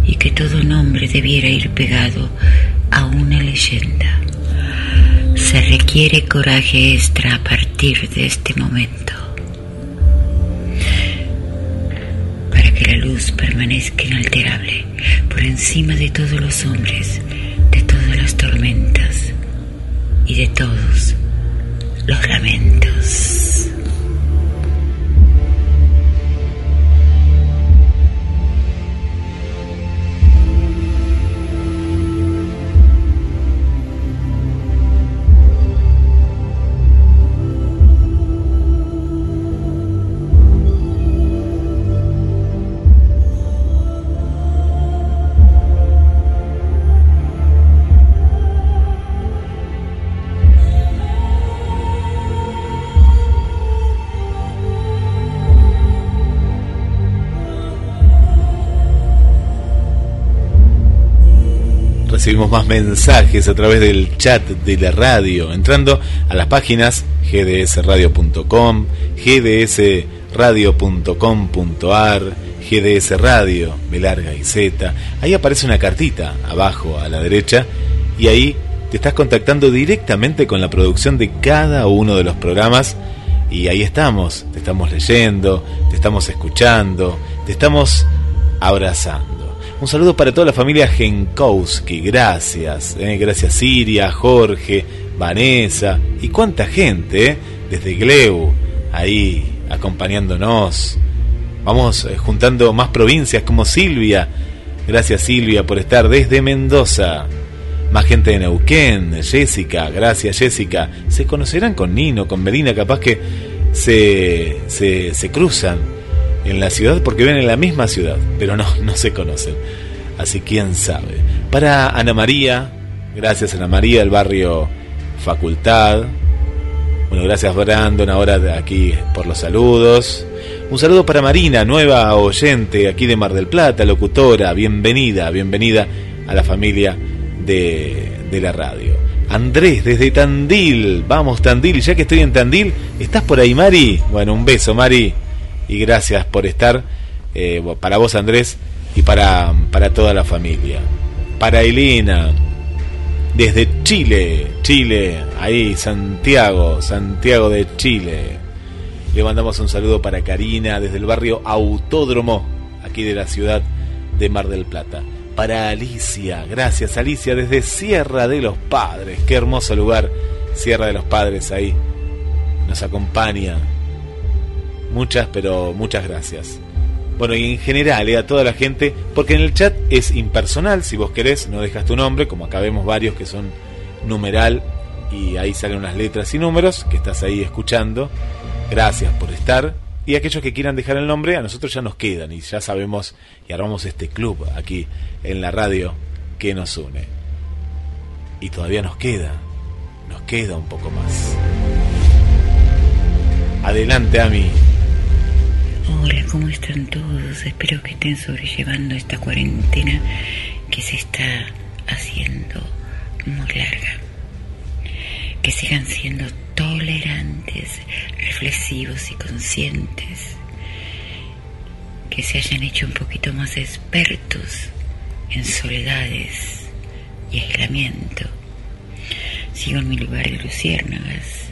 y que todo nombre debiera ir pegado a una leyenda. Se requiere coraje extra a partir de este momento. Que la luz permanezca inalterable por encima de todos los hombres, de todas las tormentas y de todos los lamentos. Recibimos más mensajes a través del chat de la radio, entrando a las páginas gdsradio.com, gdsradio.com.ar, GDS Radio, larga y Z. Ahí aparece una cartita abajo a la derecha y ahí te estás contactando directamente con la producción de cada uno de los programas y ahí estamos, te estamos leyendo, te estamos escuchando, te estamos abrazando. Un saludo para toda la familia Genkowski, gracias, eh, gracias Siria, Jorge, Vanessa y cuánta gente, eh, desde Gleu, ahí acompañándonos. Vamos eh, juntando más provincias como Silvia, gracias Silvia por estar desde Mendoza. Más gente de Neuquén, Jessica, gracias Jessica. Se conocerán con Nino, con Melina, capaz que se, se, se cruzan en la ciudad porque viven en la misma ciudad, pero no, no se conocen. Así quién sabe. Para Ana María, gracias Ana María del barrio Facultad. Bueno, gracias Brandon ahora aquí por los saludos. Un saludo para Marina, nueva oyente aquí de Mar del Plata, locutora, bienvenida, bienvenida a la familia de, de la radio. Andrés desde Tandil, vamos Tandil, ya que estoy en Tandil, ¿estás por ahí Mari? Bueno, un beso Mari y gracias por estar, eh, para vos Andrés y para, para toda la familia. Para Elena, desde Chile, Chile, ahí Santiago, Santiago de Chile. Le mandamos un saludo para Karina desde el barrio Autódromo, aquí de la ciudad de Mar del Plata. Para Alicia, gracias Alicia desde Sierra de los Padres, qué hermoso lugar, Sierra de los Padres ahí. Nos acompaña. Muchas, pero muchas gracias. Bueno, y en general, eh, a toda la gente, porque en el chat es impersonal, si vos querés, no dejas tu nombre, como acá vemos varios que son numeral y ahí salen unas letras y números que estás ahí escuchando. Gracias por estar. Y aquellos que quieran dejar el nombre, a nosotros ya nos quedan y ya sabemos y armamos este club aquí en la radio que nos une. Y todavía nos queda, nos queda un poco más. Adelante, Ami. Hola, ¿cómo están todos? Espero que estén sobrellevando esta cuarentena que se está haciendo muy larga. Que sigan siendo tolerantes, reflexivos y conscientes. Que se hayan hecho un poquito más expertos en soledades y aislamiento. Sigo en mi lugar de luciérnagas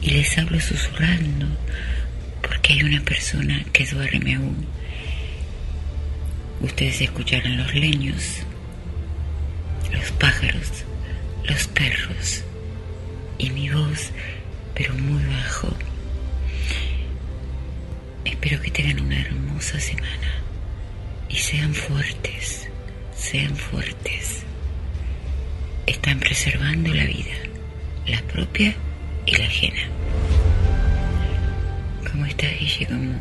y les hablo susurrando porque hay una persona que duerme aún. Ustedes escucharán los leños, los pájaros, los perros y mi voz, pero muy bajo. Espero que tengan una hermosa semana y sean fuertes, sean fuertes. Están preservando la vida, la propia y la ajena. ¿Cómo estás, Guille? ¿Cómo,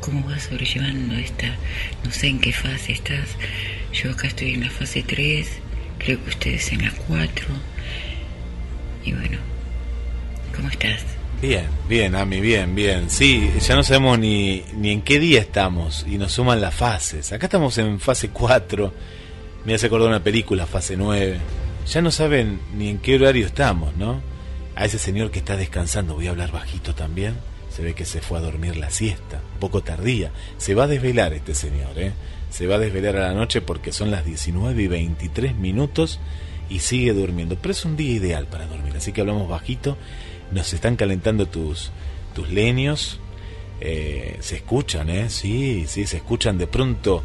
¿Cómo vas sobrellevando esta? No sé en qué fase estás. Yo acá estoy en la fase 3, creo que ustedes en la 4. Y bueno, ¿cómo estás? Bien, bien, Ami, bien, bien. Sí, ya no sabemos ni, ni en qué día estamos y nos suman las fases. Acá estamos en fase 4. Me hace acordar una película, fase 9. Ya no saben ni en qué horario estamos, ¿no? A ese señor que está descansando, voy a hablar bajito también. Se ve que se fue a dormir la siesta, poco tardía. Se va a desvelar este señor, ¿eh? Se va a desvelar a la noche porque son las 19 y 23 minutos y sigue durmiendo. Pero es un día ideal para dormir, así que hablamos bajito. Nos están calentando tus, tus leños. Eh, se escuchan, ¿eh? Sí, sí, se escuchan de pronto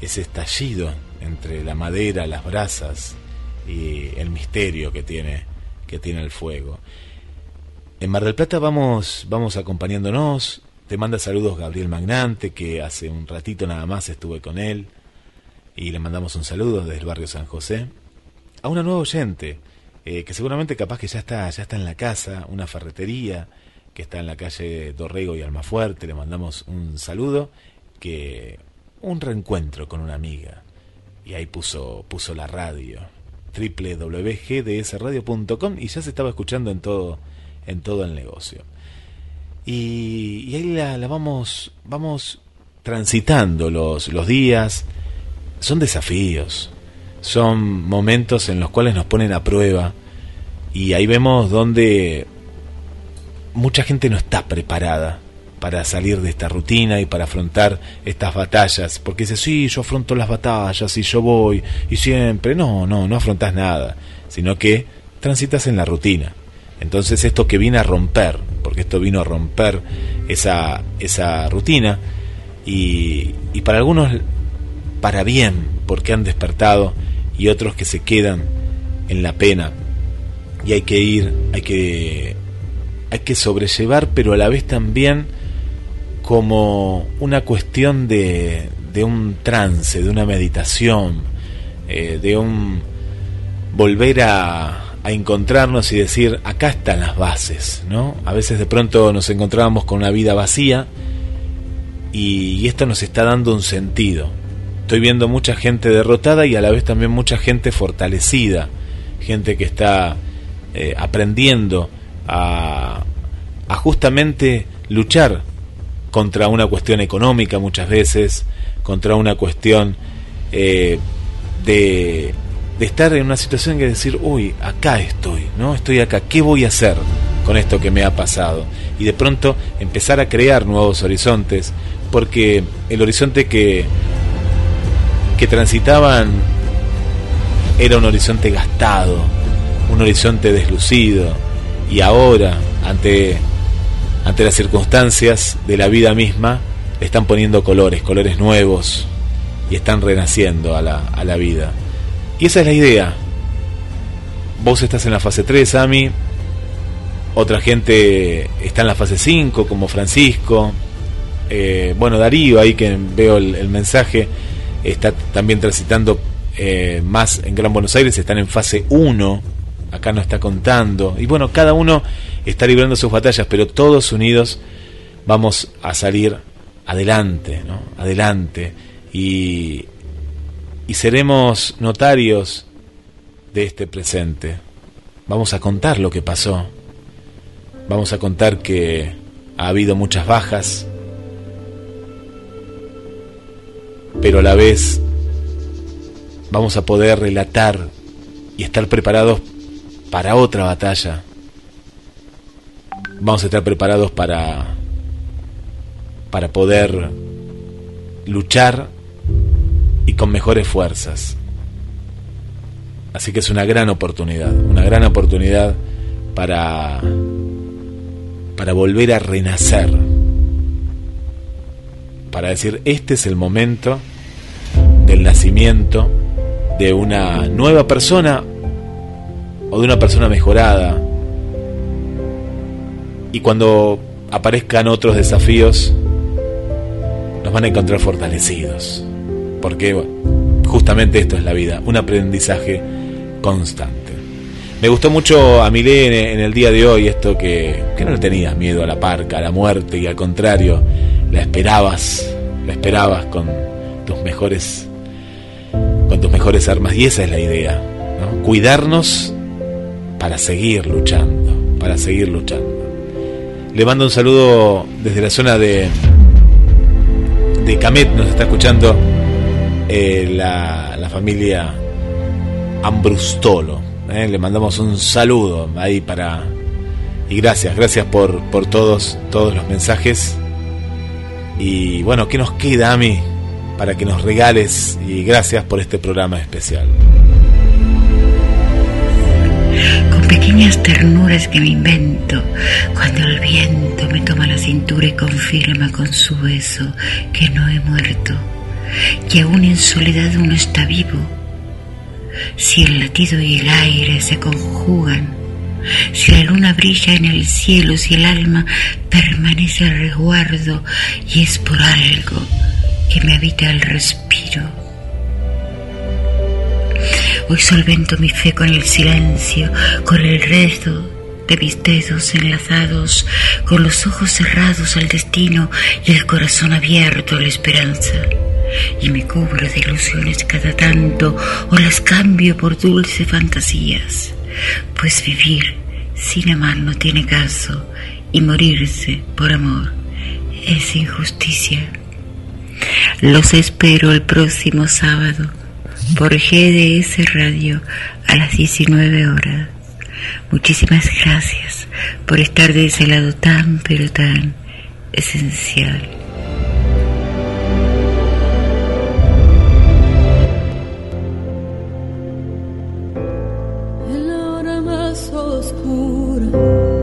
ese estallido entre la madera, las brasas y el misterio que tiene, que tiene el fuego. En Mar del Plata vamos, vamos acompañándonos. Te manda saludos Gabriel Magnante, que hace un ratito nada más estuve con él. Y le mandamos un saludo desde el barrio San José. A una nueva oyente, eh, que seguramente capaz que ya está, ya está en la casa, una ferretería que está en la calle Dorrego y Almafuerte. Le mandamos un saludo, que un reencuentro con una amiga. Y ahí puso, puso la radio, www.gdsradio.com y ya se estaba escuchando en todo, en todo el negocio. Y, ahí la, la vamos, vamos transitando los, los días. Son desafíos, son momentos en los cuales nos ponen a prueba y ahí vemos donde mucha gente no está preparada para salir de esta rutina y para afrontar estas batallas, porque dice, sí, yo afronto las batallas y yo voy y siempre, no, no, no afrontas nada, sino que transitas en la rutina. Entonces esto que viene a romper, porque esto vino a romper esa, esa rutina, y, y para algunos para bien, porque han despertado, y otros que se quedan en la pena, y hay que ir, hay que, hay que sobrellevar, pero a la vez también como una cuestión de, de un trance, de una meditación, eh, de un volver a, a encontrarnos y decir, acá están las bases, ¿no? A veces de pronto nos encontrábamos con una vida vacía y, y esto nos está dando un sentido. Estoy viendo mucha gente derrotada y a la vez también mucha gente fortalecida, gente que está eh, aprendiendo a, a justamente luchar contra una cuestión económica muchas veces, contra una cuestión eh, de, de estar en una situación que decir, uy, acá estoy, ¿no? Estoy acá, ¿qué voy a hacer con esto que me ha pasado? Y de pronto empezar a crear nuevos horizontes, porque el horizonte que, que transitaban era un horizonte gastado, un horizonte deslucido, y ahora, ante, ante las circunstancias de la vida misma, le están poniendo colores, colores nuevos, y están renaciendo a la, a la vida. Y esa es la idea. Vos estás en la fase 3, Ami. Otra gente está en la fase 5, como Francisco. Eh, bueno, Darío, ahí que veo el, mensaje, está también transitando eh, más en Gran Buenos Aires, están en fase 1. Acá no está contando. Y bueno, cada uno está librando sus batallas, pero todos unidos vamos a salir adelante, ¿no? Adelante. Y, y seremos notarios de este presente. Vamos a contar lo que pasó. Vamos a contar que ha habido muchas bajas, pero a la vez vamos a poder relatar y estar preparados para otra batalla. Vamos a estar preparados para para poder luchar con mejores fuerzas. Así que es una gran oportunidad, una gran oportunidad para para volver a renacer. Para decir, este es el momento del nacimiento de una nueva persona o de una persona mejorada. Y cuando aparezcan otros desafíos, nos van a encontrar fortalecidos. Porque justamente esto es la vida, un aprendizaje constante. Me gustó mucho a Milé en, en el día de hoy esto que, que no le tenías miedo a la parca, a la muerte y al contrario, la esperabas, la esperabas con tus mejores con tus mejores armas y esa es la idea, ¿no? Cuidarnos para seguir luchando, para seguir luchando. Le mando un saludo desde la zona de de Camet, nos está escuchando eh, la, la familia Ambrustolo. ¿eh? Le mandamos un saludo ahí para y gracias, gracias por, por todos, todos los mensajes. Y bueno, ¿qué nos queda a mí para que nos regales? Y gracias por este programa especial. con pequeñas ternuras que me invento cuando el viento me toma la cintura y confirma con su beso que no he muerto, que aún en soledad uno está vivo. Si el latido y el aire se conjugan, si la luna brilla en el cielo, si el alma permanece a resguardo y es por algo que me habita el respiro. Hoy solvento mi fe con el silencio, con el resto de mis dedos enlazados, con los ojos cerrados al destino y el corazón abierto a la esperanza y me cobro de ilusiones cada tanto o las cambio por dulces fantasías. Pues vivir sin amar no tiene caso y morirse por amor es injusticia. Los espero el próximo sábado por GDS Radio a las 19 horas. Muchísimas gracias por estar de ese lado tan pero tan esencial. Thank you.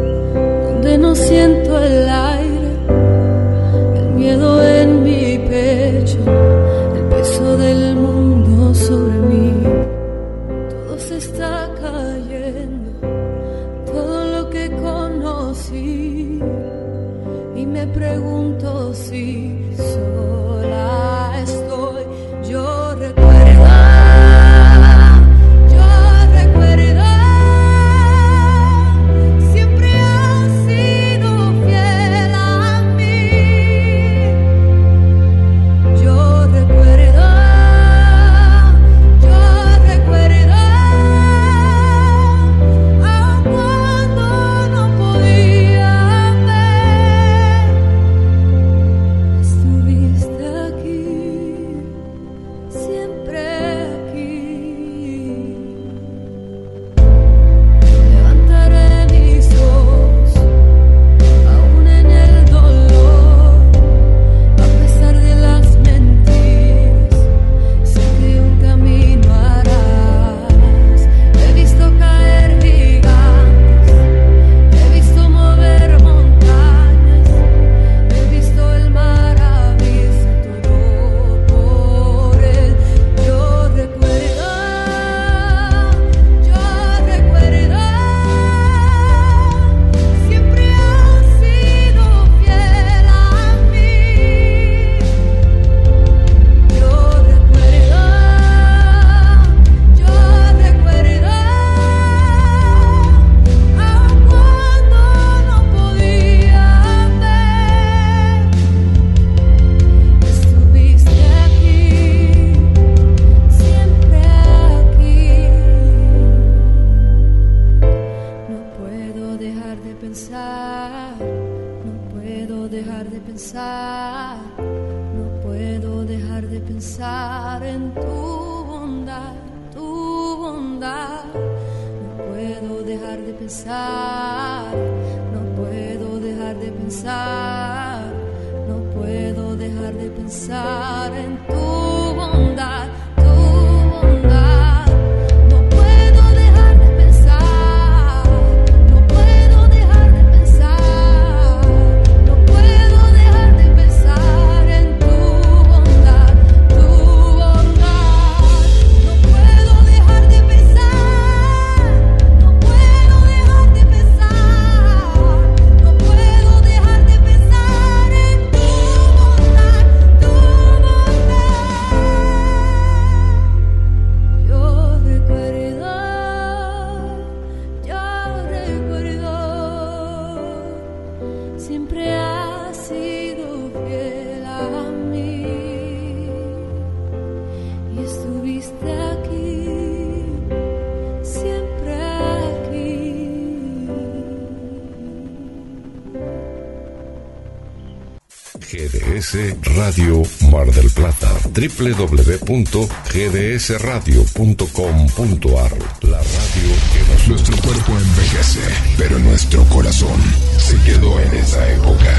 www.gdsradio.com.ar La radio que nos... Nuestro cuerpo envejece, pero nuestro corazón se quedó en esa época.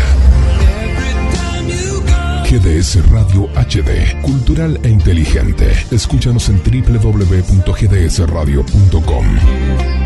GDS Radio HD, cultural e inteligente. Escúchanos en www.gdsradio.com.